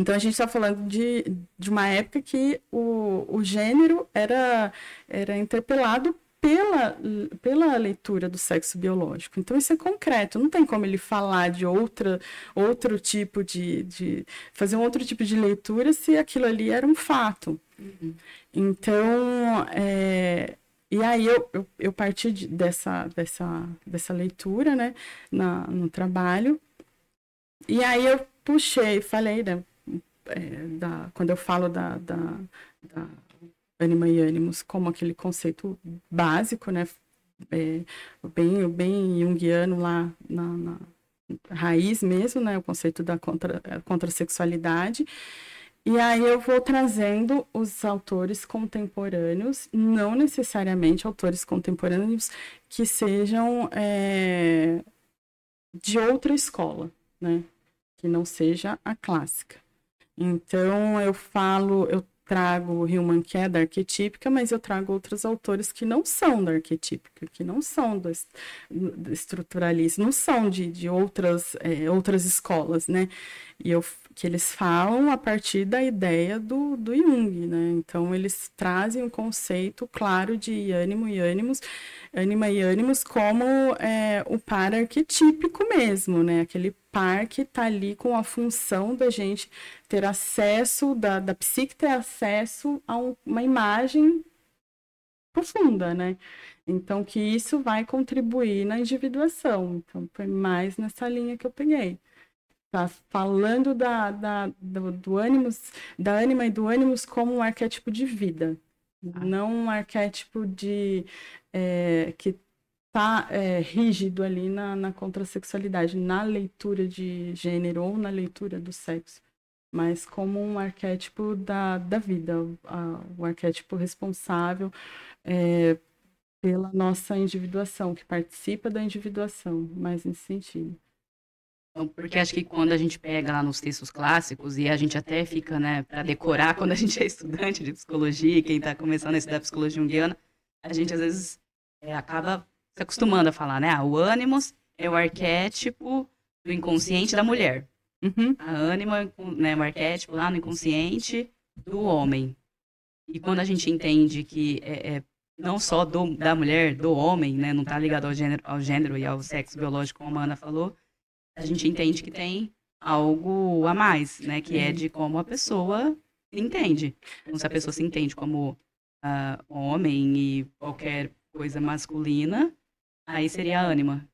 Então a gente está falando de, de uma época que o, o gênero era, era interpelado pela, pela leitura do sexo biológico. Então isso é concreto, não tem como ele falar de outra, outro tipo de, de fazer um outro tipo de leitura se aquilo ali era um fato. Uhum. Então, é, e aí eu, eu, eu parti de, dessa, dessa, dessa leitura, né, na, no trabalho, e aí eu puxei, falei, né, é, da, quando eu falo da, da, da Anima e Animus como aquele conceito básico, né? É, bem, bem junguiano lá na, na, raiz mesmo, né? O conceito da contra. E aí eu vou trazendo os autores contemporâneos, não necessariamente autores contemporâneos que sejam é, de outra escola, né? Que não seja a clássica. Então, eu falo, eu trago Hillman, que é da arquetípica, mas eu trago outros autores que não são da arquetípica, que não são do, do estruturalismo, não são de, de outras, é, outras escolas, né? E eu, que eles falam a partir da ideia do, do Jung, né? Então, eles trazem um conceito claro de ânimo e ânimos, ânima e ânimos como é, o par arquetípico mesmo, né? Aquele par que está ali com a função da gente ter acesso, da, da psique ter acesso a um, uma imagem profunda, né? Então, que isso vai contribuir na individuação. Então, foi mais nessa linha que eu peguei. Tá falando da, da, do, do ânimos, da ânima e do ânimos como um arquétipo de vida. Ah. Não um arquétipo de é, que tá é, rígido ali na, na contrasexualidade, na leitura de gênero ou na leitura do sexo, mas como um arquétipo da, da vida, a, o arquétipo responsável é, pela nossa individuação, que participa da individuação, mais nesse sentido. Então, porque acho que quando a gente pega lá nos textos clássicos e a gente até fica, né, para decorar quando a gente é estudante de psicologia, quem está começando a estudar psicologia junguiana, a gente às vezes é, acaba se acostumando a falar, né? Ah, o ânimos é o arquétipo do inconsciente da mulher. Uhum. A ânima, né, o arquétipo lá no inconsciente do homem. E quando a gente entende que é, é não só do, da mulher, do homem, né, não está ligado ao gênero, ao gênero e ao sexo biológico, como a Ana falou, a gente entende que tem algo a mais, né, que é de como a pessoa entende. Então, se a pessoa se entende como uh, homem e qualquer coisa masculina, aí seria a ânima.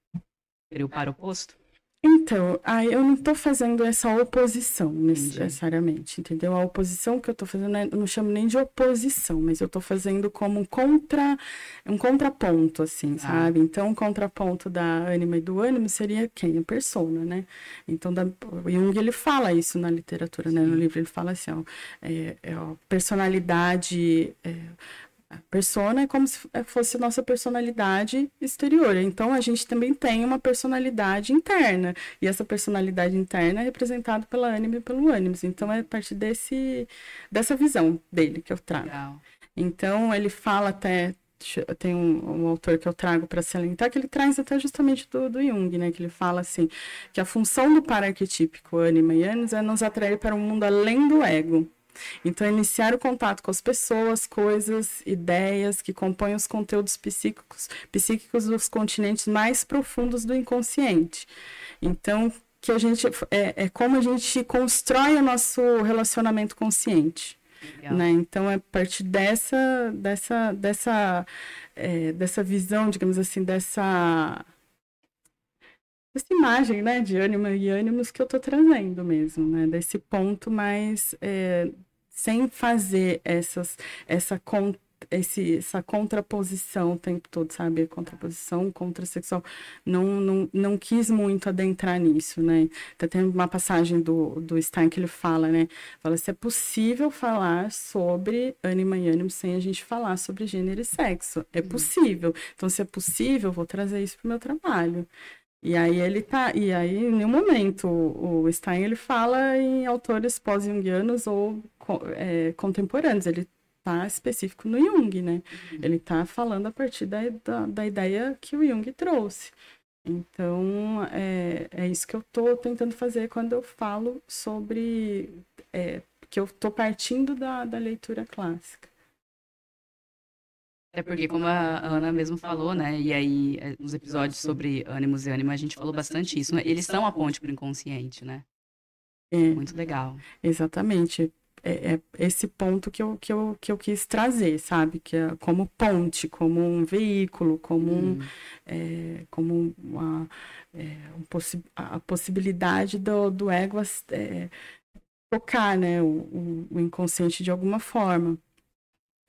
Seria o par oposto? Então, aí eu não estou fazendo essa oposição necessariamente, Entendi. entendeu? A oposição que eu estou fazendo, eu não chamo nem de oposição, mas eu estou fazendo como um contra, um contraponto, assim, ah. sabe? Então, o contraponto da ânima e do ânimo seria quem? A persona, né? Então, da, o Jung, ele fala isso na literatura, Sim. né? No livro, ele fala assim, ó, é, é, ó personalidade... É, a persona é como se é, fosse nossa personalidade exterior. Então, a gente também tem uma personalidade interna. E essa personalidade interna é representada pela ânima e pelo ânimos. Então, é a partir desse, dessa visão dele que eu trago. Legal. Então, ele fala até. Tem um, um autor que eu trago para salientar, que ele traz até justamente do, do Jung, né? Que ele fala assim: que a função do pararquetípico ânima e ânimos é nos atrair para um mundo além do ego então, iniciar o contato com as pessoas, coisas, ideias que compõem os conteúdos psíquicos, psíquicos dos continentes mais profundos do inconsciente. Então, que a gente é, é como a gente constrói o nosso relacionamento consciente. Né? Então, é a partir dessa, dessa, dessa, é, dessa visão, digamos assim, dessa essa imagem, né, de ânima e ânimos que eu estou trazendo mesmo, né, desse ponto mais é, sem fazer essas, essa esse, essa contraposição o tempo todo, sabe? A contraposição contrasexual. Não, não, não quis muito adentrar nisso, né? Tá tem uma passagem do, do Stein que ele fala, né? Fala se é possível falar sobre ânima e ânimo sem a gente falar sobre gênero e sexo. É uhum. possível. Então, se é possível, vou trazer isso para o meu trabalho. E aí ele tá, e aí em nenhum momento o Stein ele fala em autores pós-jungianos ou é, contemporâneos, ele tá específico no Jung, né? Uhum. Ele tá falando a partir da, da, da, ideia que o Jung trouxe. Então, é, é isso que eu tô tentando fazer quando eu falo sobre é, que eu tô partindo da, da leitura clássica. É porque, como a Ana mesmo falou, né? E aí, eh, nos episódios sobre ânimos e ânima, a gente falou bastante isso. Né? Eles são a ponte para o inconsciente, né? É, Muito legal. Exatamente. É, é, esse ponto que eu, que, eu, que eu quis trazer, sabe? Que é como ponte, como um veículo, como, hum. um, é, como uma, é, um possi a possibilidade do, do ego é, tocar né? O, o, inconsciente de alguma forma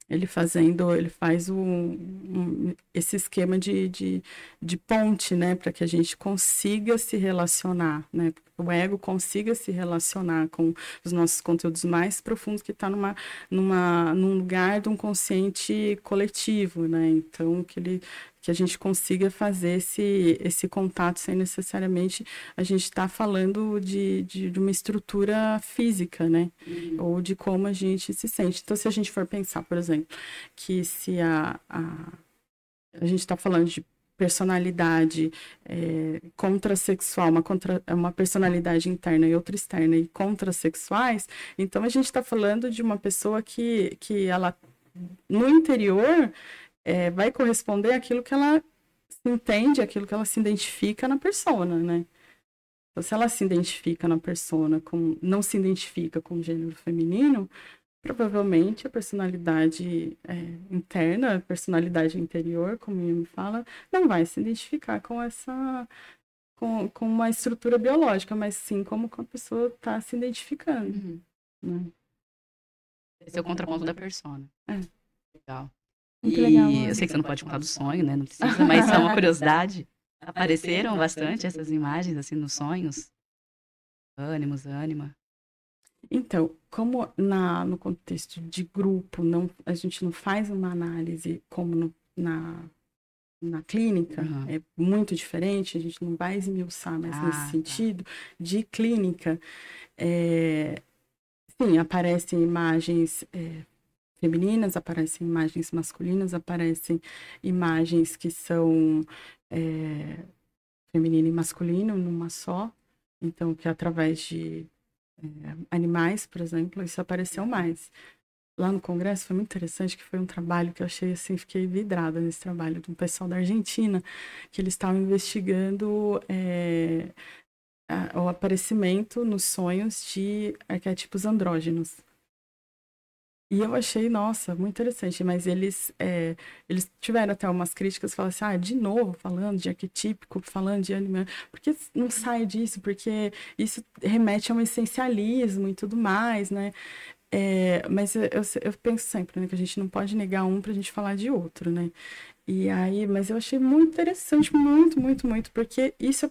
ele fazendo, ele faz um, um, esse esquema de, de, de ponte, né, para que a gente consiga se relacionar, né, o ego consiga se relacionar com os nossos conteúdos mais profundos que está numa, numa, num lugar de um consciente coletivo, né, então que ele que a gente consiga fazer esse, esse contato sem necessariamente a gente estar tá falando de, de, de, uma estrutura física, né? Uhum. Ou de como a gente se sente. Então, se a gente for pensar, por exemplo, que se a, a, a gente está falando de personalidade é, contrasexual, uma, contra, uma personalidade interna e outra externa e contrasexuais, então a gente está falando de uma pessoa que, que ela, no interior, é, vai corresponder àquilo que ela se entende, aquilo que ela se identifica na persona, né? Então, se ela se identifica na persona, com, não se identifica com o gênero feminino, provavelmente a personalidade é, interna, a personalidade interior, como me fala, não vai se identificar com essa com, com uma estrutura biológica, mas sim como a pessoa está se identificando. Uhum. Né? Esse é o contraponto da persona. É. Legal. Muito e legal, eu sei que você não pode contar do sonho, né? Não precisa, mas é uma curiosidade. Apareceram bastante essas imagens, assim, nos sonhos? Ânimos, ânima. Então, como na, no contexto de grupo, não, a gente não faz uma análise como no, na, na clínica, uhum. é muito diferente, a gente não vai esmiuçar mais ah, nesse tá. sentido de clínica. É, sim, aparecem imagens é, femininas, aparecem imagens masculinas, aparecem imagens que são é, feminino e masculino numa só. Então, que através de é, animais, por exemplo, isso apareceu mais. Lá no congresso foi muito interessante, que foi um trabalho que eu achei assim, fiquei vidrada nesse trabalho de um pessoal da Argentina, que eles estavam investigando é, a, o aparecimento nos sonhos de arquétipos andrógenos. E eu achei, nossa, muito interessante, mas eles, é, eles tiveram até umas críticas, falaram assim, ah, de novo, falando de arquetípico, falando de anime, porque não sai disso, porque isso remete a um essencialismo e tudo mais, né? É, mas eu, eu, penso sempre, né, que a gente não pode negar um para a gente falar de outro, né? E aí, mas eu achei muito interessante, muito, muito, muito, porque isso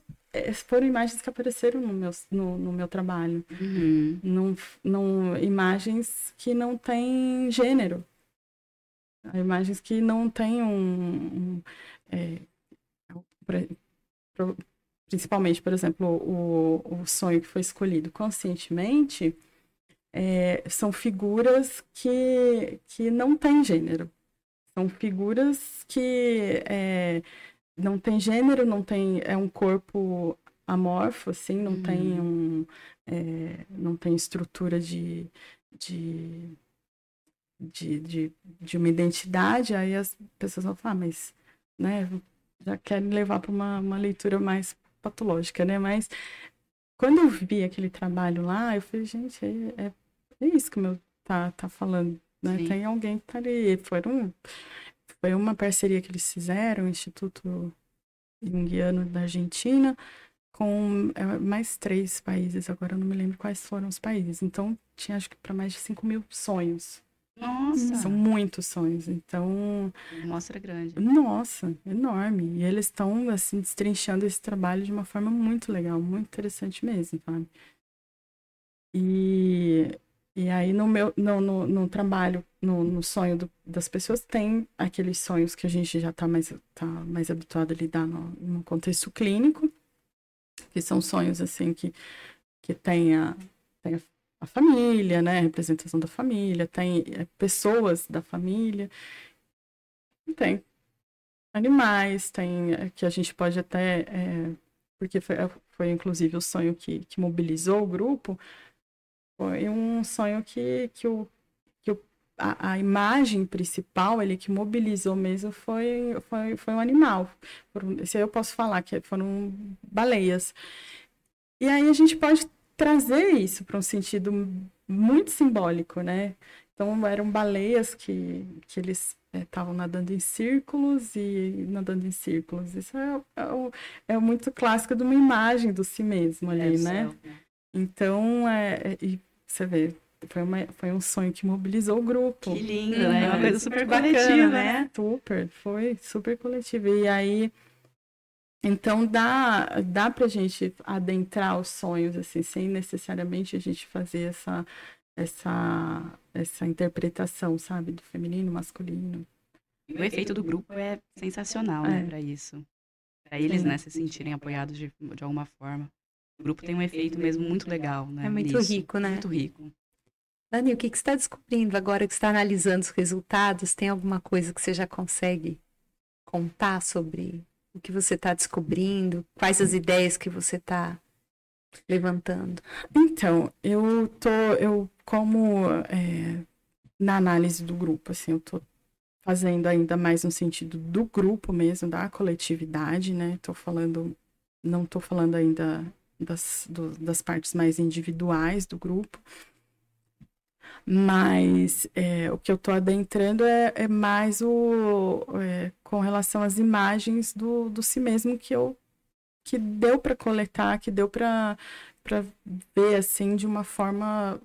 foram imagens que apareceram no meu, no, no meu trabalho. Uhum. Não, não, imagens que não têm gênero. Imagens que não têm um. um é, principalmente, por exemplo, o, o sonho que foi escolhido conscientemente, é, são figuras que, que não têm gênero. São figuras que é, não tem gênero, não tem. É um corpo amorfo, assim, não uhum. tem um. É, não tem estrutura de, de, de, de, de, uma identidade, aí as pessoas vão falar, ah, mas né, já querem levar para uma, uma leitura mais patológica, né? Mas quando eu vi aquele trabalho lá, eu falei, gente, é, é, é isso que o meu tá, tá falando, né? Tem alguém que tá ali. Foram, foi uma parceria que eles fizeram, o Instituto Jungiano da Argentina, com é, mais três países, agora eu não me lembro quais foram os países. Então, tinha acho que para mais de 5 mil sonhos. Nossa! São muitos sonhos, então... Mostra grande. Nossa, enorme. E eles estão, assim, destrinchando esse trabalho de uma forma muito legal, muito interessante mesmo, sabe? E e aí no meu no, no, no trabalho, no, no sonho do, das pessoas, tem aqueles sonhos que a gente já está mais, tá mais habituado a lidar no, no contexto clínico, que são sonhos assim que, que tem, a, tem a, a família, né? A representação da família, tem é, pessoas da família, tem animais, tem é, que a gente pode até. É, porque foi, foi inclusive o sonho que, que mobilizou o grupo foi um sonho que, que, o, que o, a, a imagem principal, ele que mobilizou mesmo, foi, foi, foi um animal. Se eu posso falar que foram baleias. E aí a gente pode trazer isso para um sentido muito simbólico, né? Então eram baleias que, que eles estavam é, nadando em círculos e nadando em círculos. Isso é, é, é, muito clássico de uma imagem do si mesmo ali, é né? Céu, né? Então, é, e você vê, foi, uma, foi um sonho que mobilizou o grupo. Que lindo, né? É uma coisa super, super coletiva, bacana, né? né? Super, foi super coletiva. E aí, então dá, dá pra gente adentrar os sonhos, assim, sem necessariamente a gente fazer essa, essa, essa interpretação, sabe? Do feminino, masculino. o efeito do grupo é sensacional, né, é. pra isso. Pra eles, né, se sentirem apoiados de, de alguma forma. O grupo tem um efeito mesmo muito legal, né? É muito nisso. rico, né? Muito rico. Dani, o que, que você está descobrindo agora que está analisando os resultados? Tem alguma coisa que você já consegue contar sobre o que você está descobrindo? Quais as ideias que você está levantando? Então, eu tô, eu como é, na análise do grupo, assim, eu tô fazendo ainda mais no sentido do grupo mesmo, da coletividade, né? Tô falando, não tô falando ainda das, do, das partes mais individuais do grupo. Mas é, o que eu estou adentrando é, é mais o é, com relação às imagens do, do si mesmo que eu que deu para coletar, que deu para ver assim de uma forma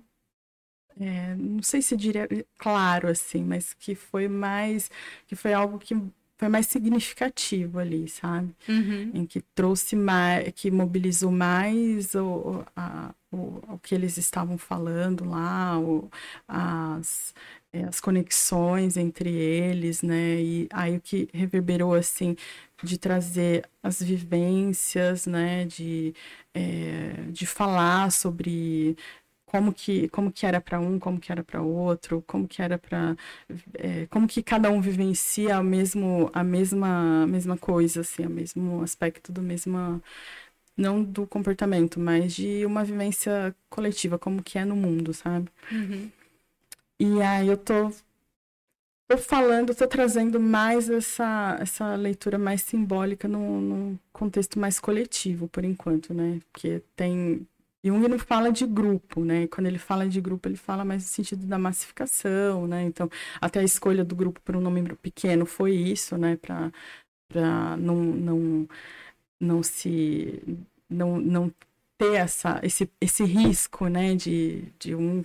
é, não sei se diria claro assim, mas que foi mais que foi algo que foi mais significativo ali, sabe? Uhum. Em que trouxe mais, que mobilizou mais o, a, o, o que eles estavam falando lá, o, as, é, as conexões entre eles, né? E aí o que reverberou assim de trazer as vivências, né? De, é, de falar sobre como que como que era para um, como que era para outro, como que era para é, como que cada um vivencia a mesmo a mesma a mesma coisa assim, o mesmo aspecto do mesmo não do comportamento, mas de uma vivência coletiva, como que é no mundo, sabe? Uhum. E aí eu tô tô falando, tô trazendo mais essa essa leitura mais simbólica num, num contexto mais coletivo, por enquanto, né? Porque tem Jung não fala de grupo, né? Quando ele fala de grupo, ele fala mais no sentido da massificação, né? Então, até a escolha do grupo por um número pequeno foi isso, né? Para não, não, não se... Não, não ter essa, esse, esse risco, né? De, de um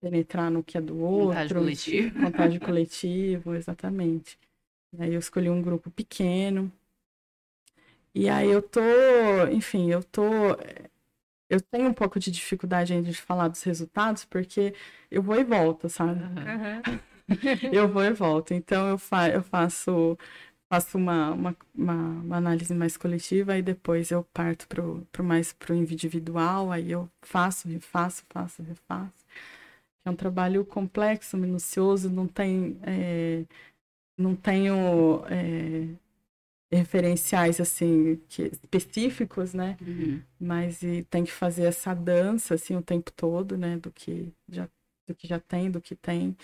penetrar no que é do outro. Contágio coletivo. Contágio coletivo, exatamente. E aí eu escolhi um grupo pequeno. E aí eu tô, enfim, eu tô eu tenho um pouco de dificuldade ainda de falar dos resultados, porque eu vou e volto, sabe? Uhum. eu vou e volto. Então eu, fa eu faço, faço uma, uma, uma, uma, análise mais coletiva e depois eu parto pro, pro mais pro individual, aí eu faço, refaço, faço, refaço. É um trabalho complexo, minucioso, não tem. É, não tenho é, referenciais assim que, específicos, né? Uhum. Mas e tem que fazer essa dança assim o tempo todo, né? Do que já do que já tem, do que tem.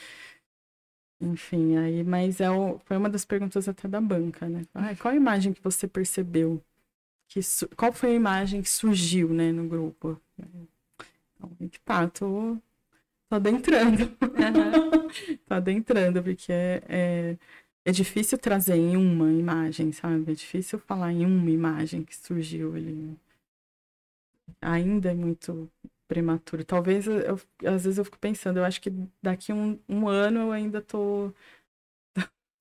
Enfim, aí, mas é o, foi uma das perguntas até da banca, né? Ah, qual a imagem que você percebeu? Que, qual foi a imagem que surgiu, né, no grupo? Então, tá, tô, tô adentrando. Uhum. tô adentrando, porque é, é é difícil trazer em uma imagem, sabe? É difícil falar em uma imagem que surgiu ali. Ainda é muito prematuro. Talvez, eu, às vezes eu fico pensando, eu acho que daqui um, um ano eu ainda tô...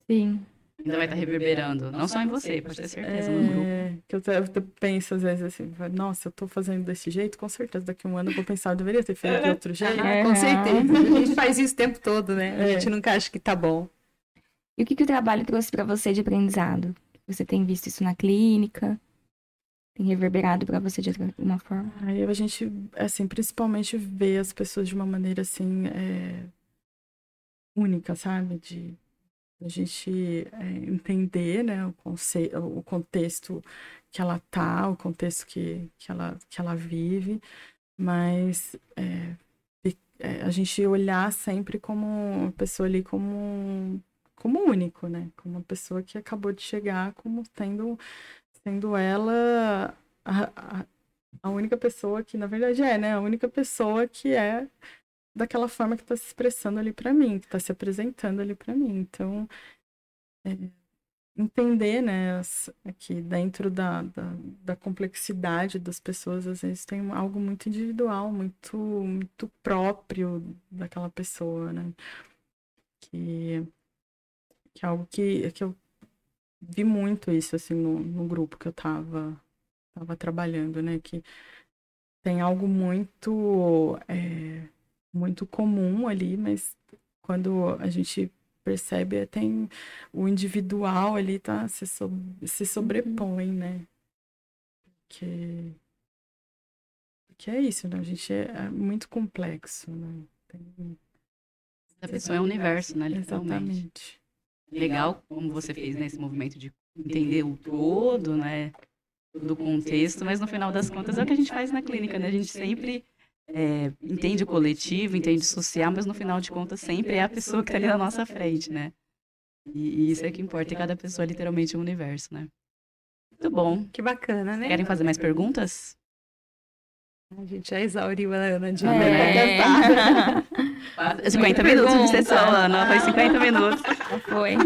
Sim. Ainda vai estar tá reverberando. Não só em você, pode ter certeza, é, no grupo. Que eu, eu, penso às vezes assim, nossa, eu tô fazendo desse jeito, com certeza daqui um ano eu vou pensar, eu deveria ter feito de outro jeito. É, com certeza. A gente faz isso o tempo todo, né? A gente nunca acha que tá bom. E o que, que o trabalho trouxe para você de aprendizado? Você tem visto isso na clínica? Tem reverberado para você de alguma forma? Aí a gente, assim, principalmente vê as pessoas de uma maneira, assim, é... única, sabe? De a gente é, entender, né, o, conce... o contexto que ela tá, o contexto que, que, ela, que ela vive, mas é, é, a gente olhar sempre como uma pessoa ali como como único, né? Como uma pessoa que acabou de chegar, como tendo, sendo ela a, a, a única pessoa que, na verdade, é, né? A única pessoa que é daquela forma que está se expressando ali para mim, que está se apresentando ali para mim. Então, é, entender, né, que dentro da, da, da, complexidade das pessoas, às vezes tem algo muito individual, muito, muito próprio daquela pessoa, né? Que que é algo que, que eu vi muito isso, assim, no, no grupo que eu tava, tava trabalhando, né? Que tem algo muito, é, muito comum ali, mas quando a gente percebe, tem o individual ali, tá? Se, so, se sobrepõe, né? Que, que é isso, né? A gente é, é muito complexo, né? Tem... A pessoa é um universo, né? Exatamente legal como você fez nesse né, movimento de entender o todo, né? Do contexto, mas no final das contas é o que a gente faz na clínica, né? A gente sempre é, entende o coletivo, entende o social, mas no final de contas sempre é a pessoa que está ali na nossa frente, né? E, e isso é que importa, e cada pessoa é literalmente um universo, né? Muito bom. Que bacana, né? Querem fazer mais perguntas? A gente já exauriu a Ana de é. 50 minutos de sessão, Ana. Foi 50 minutos. Foi.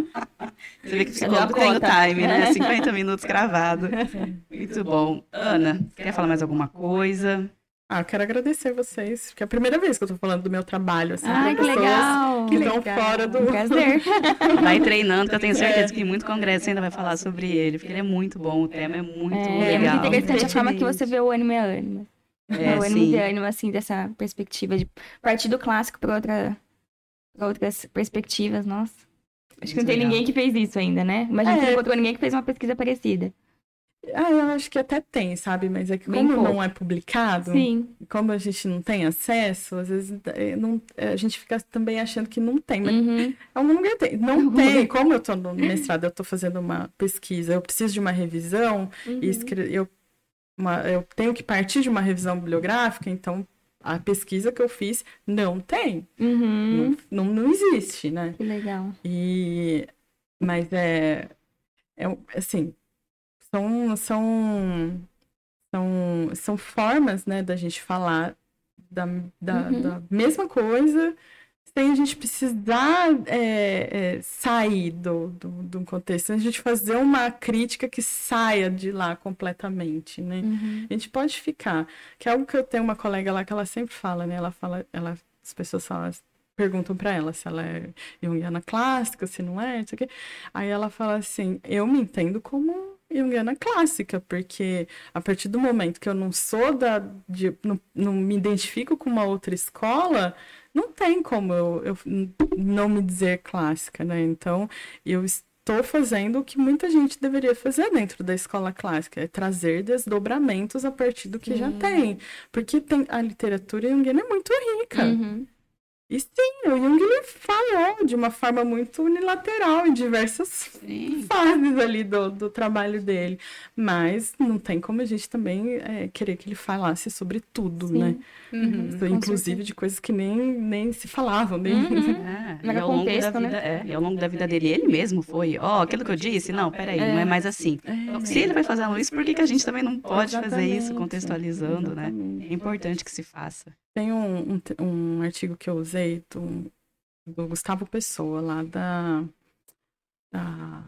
Você vê que o psicólogo tem o time, né? 50 minutos gravado. Muito bom. Ana, quer falar mais alguma coisa? Ah, eu quero agradecer vocês, porque é a primeira vez que eu tô falando do meu trabalho, assim, Ah, que legal. que estão Legal. fora do... Prazer. Vai treinando, que eu tenho certeza que muito congresso ainda vai falar sobre ele, porque ele é muito bom, o tema é muito É, é legal. muito interessante a forma que você vê o ânimo e a ânima. É, o ânimo sim. e a ânima, assim, dessa perspectiva de partir do clássico para outra, pra outras perspectivas, nossa. Acho que não Muito tem legal. ninguém que fez isso ainda, né? Imagina que É. não encontrou ninguém que fez uma pesquisa parecida. Ah, eu acho que até tem, sabe? Mas é que Bem como não pouco. é publicado, Sim. como a gente não tem acesso, às vezes é, não- é, a gente fica também achando que não tem, mas Uhum. algum lugar tem. Não tem, como eu tô no mestrado, eu tô fazendo uma pesquisa, eu preciso de uma revisão, Uhum. e eu, uma- eu tenho que partir de uma revisão bibliográfica, então a pesquisa que eu fiz não tem, Uhum. não, não, não existe, né? Que legal. E, mas é, é assim, são, são, são, são formas, né, da gente falar da, da, Uhum. da mesma coisa sem a gente precisar é, é, sair do, do, do contexto, sem a gente fazer uma crítica que saia de lá completamente, né? Uhum. A gente pode ficar. Que é algo que eu tenho uma colega lá que ela sempre fala, né? Ela fala, ela, as pessoas falam, perguntam para ela se ela é junguiana clássica, se não é, não sei o quê. Aí ela fala assim: eu me entendo como junguiana clássica, porque a partir do momento que eu não sou da. De, não, não me identifico com uma outra escola, não tem como eu, eu não me dizer clássica, né? Então, eu estou fazendo o que muita gente deveria fazer dentro da escola clássica, é trazer desdobramentos a partir do que já tem. Porque tem, a literatura junguiana é muito rica. Uhum. E sim, o Jung ele falou de uma forma muito unilateral em diversas Sim. fases ali do, do trabalho dele. Mas não tem como a gente também é, querer que ele falasse sobre tudo, Sim. né? Uhum. Então, Inclusive de coisas que nem, nem se falavam. Nem... É, Não e ao longo contexto, da né? vida, é, e ao longo da vida dele, ele mesmo foi, ó, aquilo que eu disse, não, peraí, não é mais assim. É, Se ele vai fazendo isso, por que, que a gente também não pode fazer isso Exatamente. contextualizando, né? Exatamente. É importante que se faça. Tem um, um, um artigo que eu usei do, do Gustavo Pessoa, lá da, da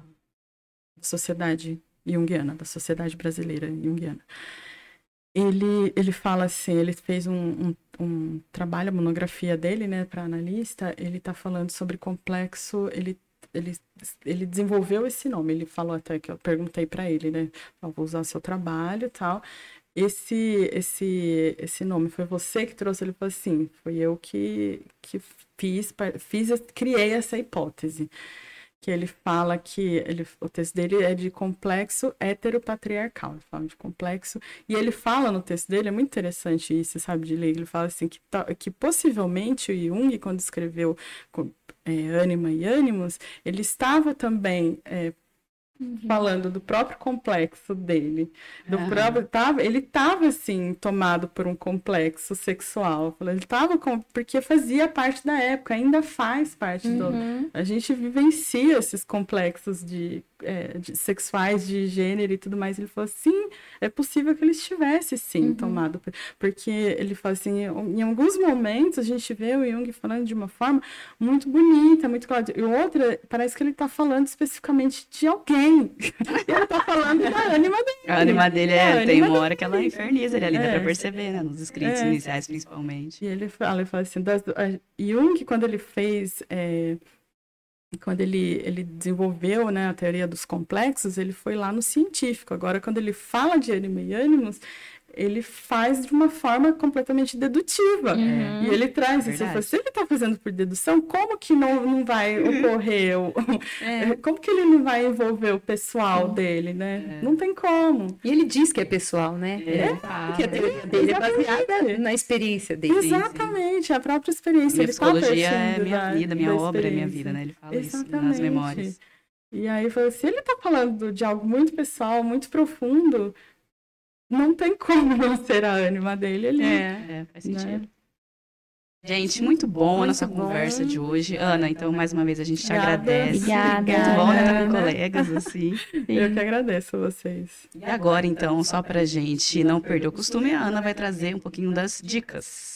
Sociedade Junguiana, da Sociedade Brasileira Junguiana. Ele, ele fala assim, ele fez um, um, um trabalho, a monografia dele, né, para analista, ele está falando sobre complexo, ele, ele, ele desenvolveu esse nome, ele falou até que eu perguntei para ele, né, "Ó, vou usar seu trabalho e tal, esse, esse, esse nome foi você que trouxe? Ele falou assim, foi eu que, que fiz, fiz, criei essa hipótese. Que ele fala que ele, o texto dele é de complexo heteropatriarcal. Ele fala de complexo. E ele fala no texto dele, é muito interessante isso, sabe, de ler. Ele fala assim que, que possivelmente o Jung, quando escreveu é, Anima e Animus, ele estava também é, falando do próprio complexo dele. Do Ah. próprio, tava, ele estava assim, tomado por um complexo sexual. Ele estava com, porque fazia parte da época, ainda faz parte do. Uhum. A gente vivencia esses complexos de, é, de sexuais, de gênero e tudo mais. Ele falou, sim, é possível que ele estivesse, sim, tomado. por- Porque ele falou assim, em alguns momentos a gente vê o Jung falando de uma forma muito bonita, muito clara. E outra, parece que ele está falando especificamente de alguém. E ele está falando da ânima dele. A anima dele é, a tem ânima uma hora que ela inferniza ele ali, dá É. pra perceber, né? Nos escritos É. iniciais, principalmente. E ele fala, ele fala assim, das, a, Jung, quando ele fez, é, quando ele, ele desenvolveu né, a teoria dos complexos, ele foi lá no científico. Agora, quando ele fala de anima e ânimos, ele faz de uma forma completamente dedutiva. Uhum. E ele traz isso. Se ele está fazendo por dedução, como que não, não vai ocorrer? o- Como que ele não vai envolver o pessoal dele, né? Não tem como. E ele diz que é pessoal, né? É, Porque a teoria dele é baseada na experiência dele. Exatamente, a própria experiência. Minha ele tá psicologia é minha da- vida, minha obra é minha vida, né? Ele fala isso nas Exatamente. memórias. E aí, falou, se ele tá falando de algo muito pessoal, muito profundo, não tem como não ser a ânima dele ali. É, faz Né? sentido. Gente, muito bom a Muito nossa bom. conversa de hoje. Ana, então, mais uma vez, a gente te Obrigada. agradece. Obrigada. Muito bom né, estar com colegas, assim. Eu que agradeço a vocês. E agora, então, só pra gente não perder o costume, a Ana vai trazer um pouquinho das dicas.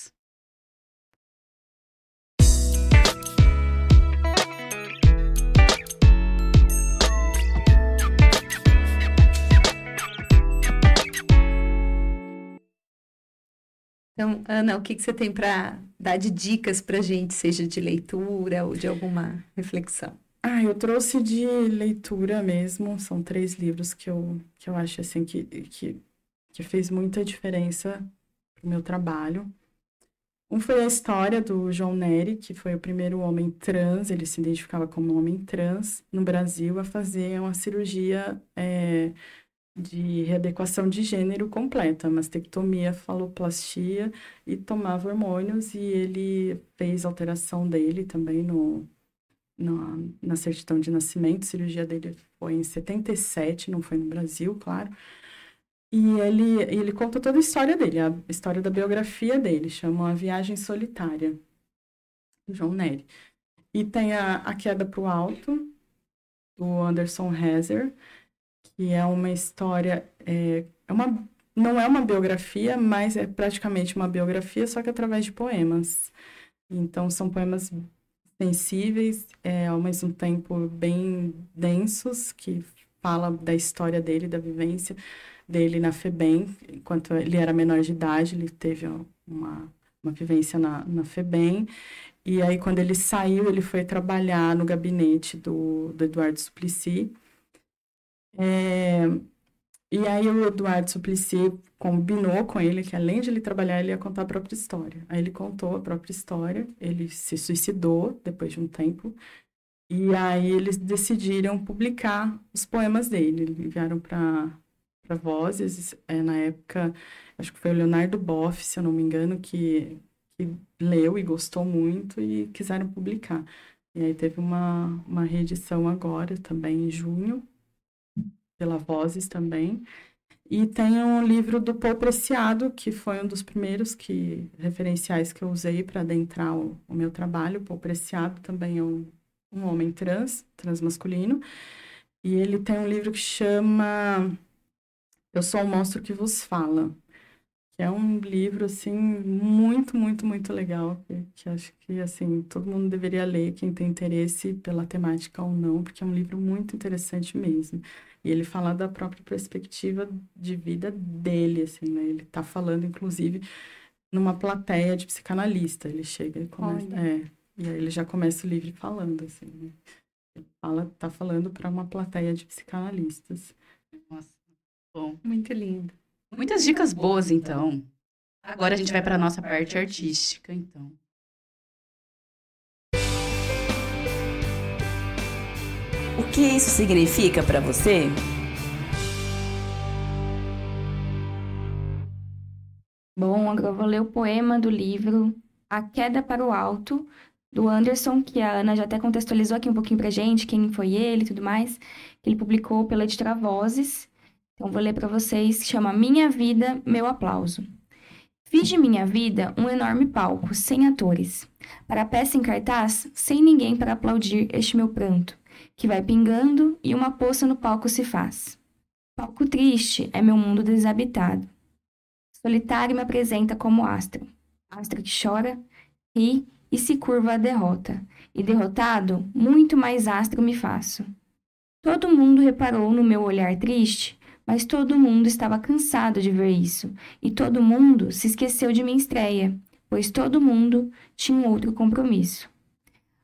Então, Ana, o que, que você tem para dar de dicas para gente, seja de leitura ou de alguma reflexão? Ah, eu trouxe de leitura mesmo. São três livros que eu, que eu acho assim que, que, que fez muita diferença para o meu trabalho. Um foi a história do João Nery, que foi o primeiro homem trans, ele se identificava como homem trans no Brasil, a fazer uma cirurgia é, de readequação de gênero completa, mastectomia, faloplastia e tomava hormônios e ele fez alteração dele também no, no, na certidão de nascimento, a cirurgia dele foi em 77, não foi no Brasil, claro. E ele, ele conta toda a história dele, a história da biografia dele, chama A Viagem Solitária, João Nery. E tem a, a Queda para o Alto, do Anderson Hezer, que é uma história, é, é uma, não é uma biografia, mas é praticamente uma biografia, só que através de poemas. Então, são poemas sensíveis, é, ao mesmo tempo bem densos, que fala da história dele, da vivência dele na FEBEM, enquanto ele era menor de idade, ele teve uma, uma vivência na, na FEBEM, e aí quando ele saiu, ele foi trabalhar no gabinete do, do Eduardo Suplicy, é, e aí o Eduardo Suplicy combinou com ele que além de ele trabalhar, ele ia contar a própria história. Aí ele contou a própria história, ele se suicidou depois de um tempo, e aí eles decidiram publicar os poemas dele, enviaram para para vozes. É, na época, acho que foi o Leonardo Boff, se eu não me engano, que, que leu e gostou muito e quiseram publicar. E aí teve uma, uma reedição agora, também em junho, pela Vozes também. E tem um livro do Paul Preciado, que foi um dos primeiros que, referenciais que eu usei para adentrar o, o, meu trabalho. O Paul Preciado também é um, um homem trans, transmasculino. E ele tem um livro que chama eu Sou o Monstro que Vos Fala, que é um livro, assim, muito, muito, muito legal, que, que acho que, assim, todo mundo deveria ler, quem tem interesse pela temática ou não, porque é um livro muito interessante mesmo. E ele fala da própria perspectiva de vida dele, assim, né? Ele tá falando, inclusive, numa plateia de psicanalista. Ele chega e começa... É, e aí ele já começa o livro falando, assim, né? Ele fala, tá falando para uma plateia de psicanalistas. Nossa. Bom. Muito lindo. Muitas dicas boas, então. Agora a gente vai para a nossa parte artística, então. Que isso significa para você? Bom, agora eu vou ler o poema do livro A Queda para o Alto, do Anderson, que a Ana já até contextualizou aqui um pouquinho pra gente, quem foi ele e tudo mais, que ele publicou pela editora Vozes. Então, vou ler para vocês, chama Minha Vida, Meu Aplauso. Fiz de minha vida um enorme palco, sem atores. Para a peça em cartaz, sem ninguém para aplaudir este meu pranto, que vai pingando e uma poça no palco se faz. Palco triste é meu mundo desabitado. Solitário me apresenta como astro. Astro que chora, ri e se curva à derrota. E derrotado, muito mais astro me faço. Todo mundo reparou no meu olhar triste mas todo mundo estava cansado de ver isso, e todo mundo se esqueceu de minha estreia, pois todo mundo tinha um outro compromisso.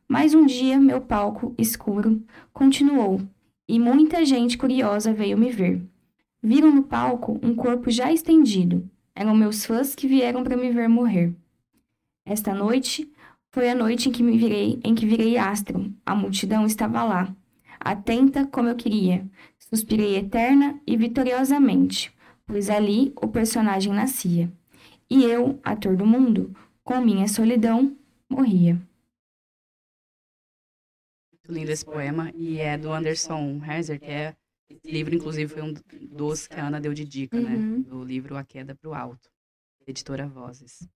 Mais um dia, meu palco escuro continuou, e muita gente curiosa veio me ver. Viram no palco um corpo já estendido. Eram meus fãs que vieram para me ver morrer. Esta noite foi a noite em que me virei, em que virei astro. A multidão estava lá, atenta como eu queria, Suspirei eterna e vitoriosamente, pois ali o personagem nascia. E eu, ator do mundo, com minha solidão, morria. Muito lindo esse poema, e é do Anderson Herzer, que é. Esse livro, inclusive, foi um dos que a Ana deu de dica, né? uhum. né? Do livro A Queda para o Alto, editora Vozes.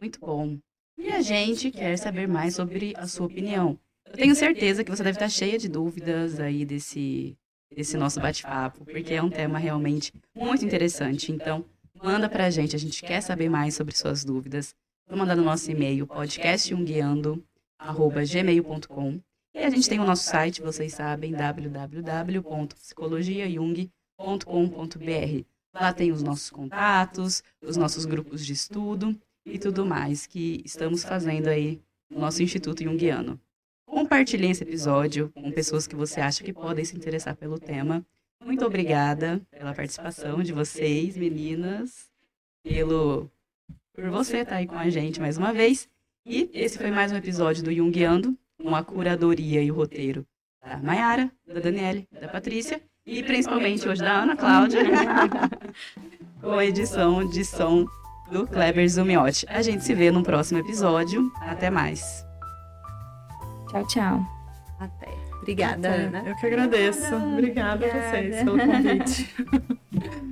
Muito bom. E a gente quer saber mais sobre a sua opinião. Eu tenho certeza que você deve estar cheia de dúvidas aí desse esse nosso bate-papo, porque é um tema realmente muito interessante. Então, manda para a gente, a gente quer saber mais sobre suas dúvidas. Vou mandar no nosso e-mail podcastjunguiando@gmail.com. E a gente tem o nosso site, vocês sabem, www.psicologiajung.com.br. Lá tem os nossos contatos, os nossos grupos de estudo e tudo mais que estamos fazendo aí no nosso Instituto Jungiano. Compartilhe esse episódio com pessoas que você acha que podem se interessar pelo tema. Muito obrigada pela participação de vocês, meninas, pelo por você estar aí com a gente mais uma vez. E esse foi mais um episódio do Jungiando, com a curadoria e o roteiro da Mayara, da Daniele, da Patrícia e principalmente hoje da Ana Cláudia, com a edição de som do Kleber Zumiotti. A gente se vê no próximo episódio. Até mais. Tchau, tchau. Até. Obrigada, Ana. Eu que agradeço. Obrigada, a vocês pelo convite.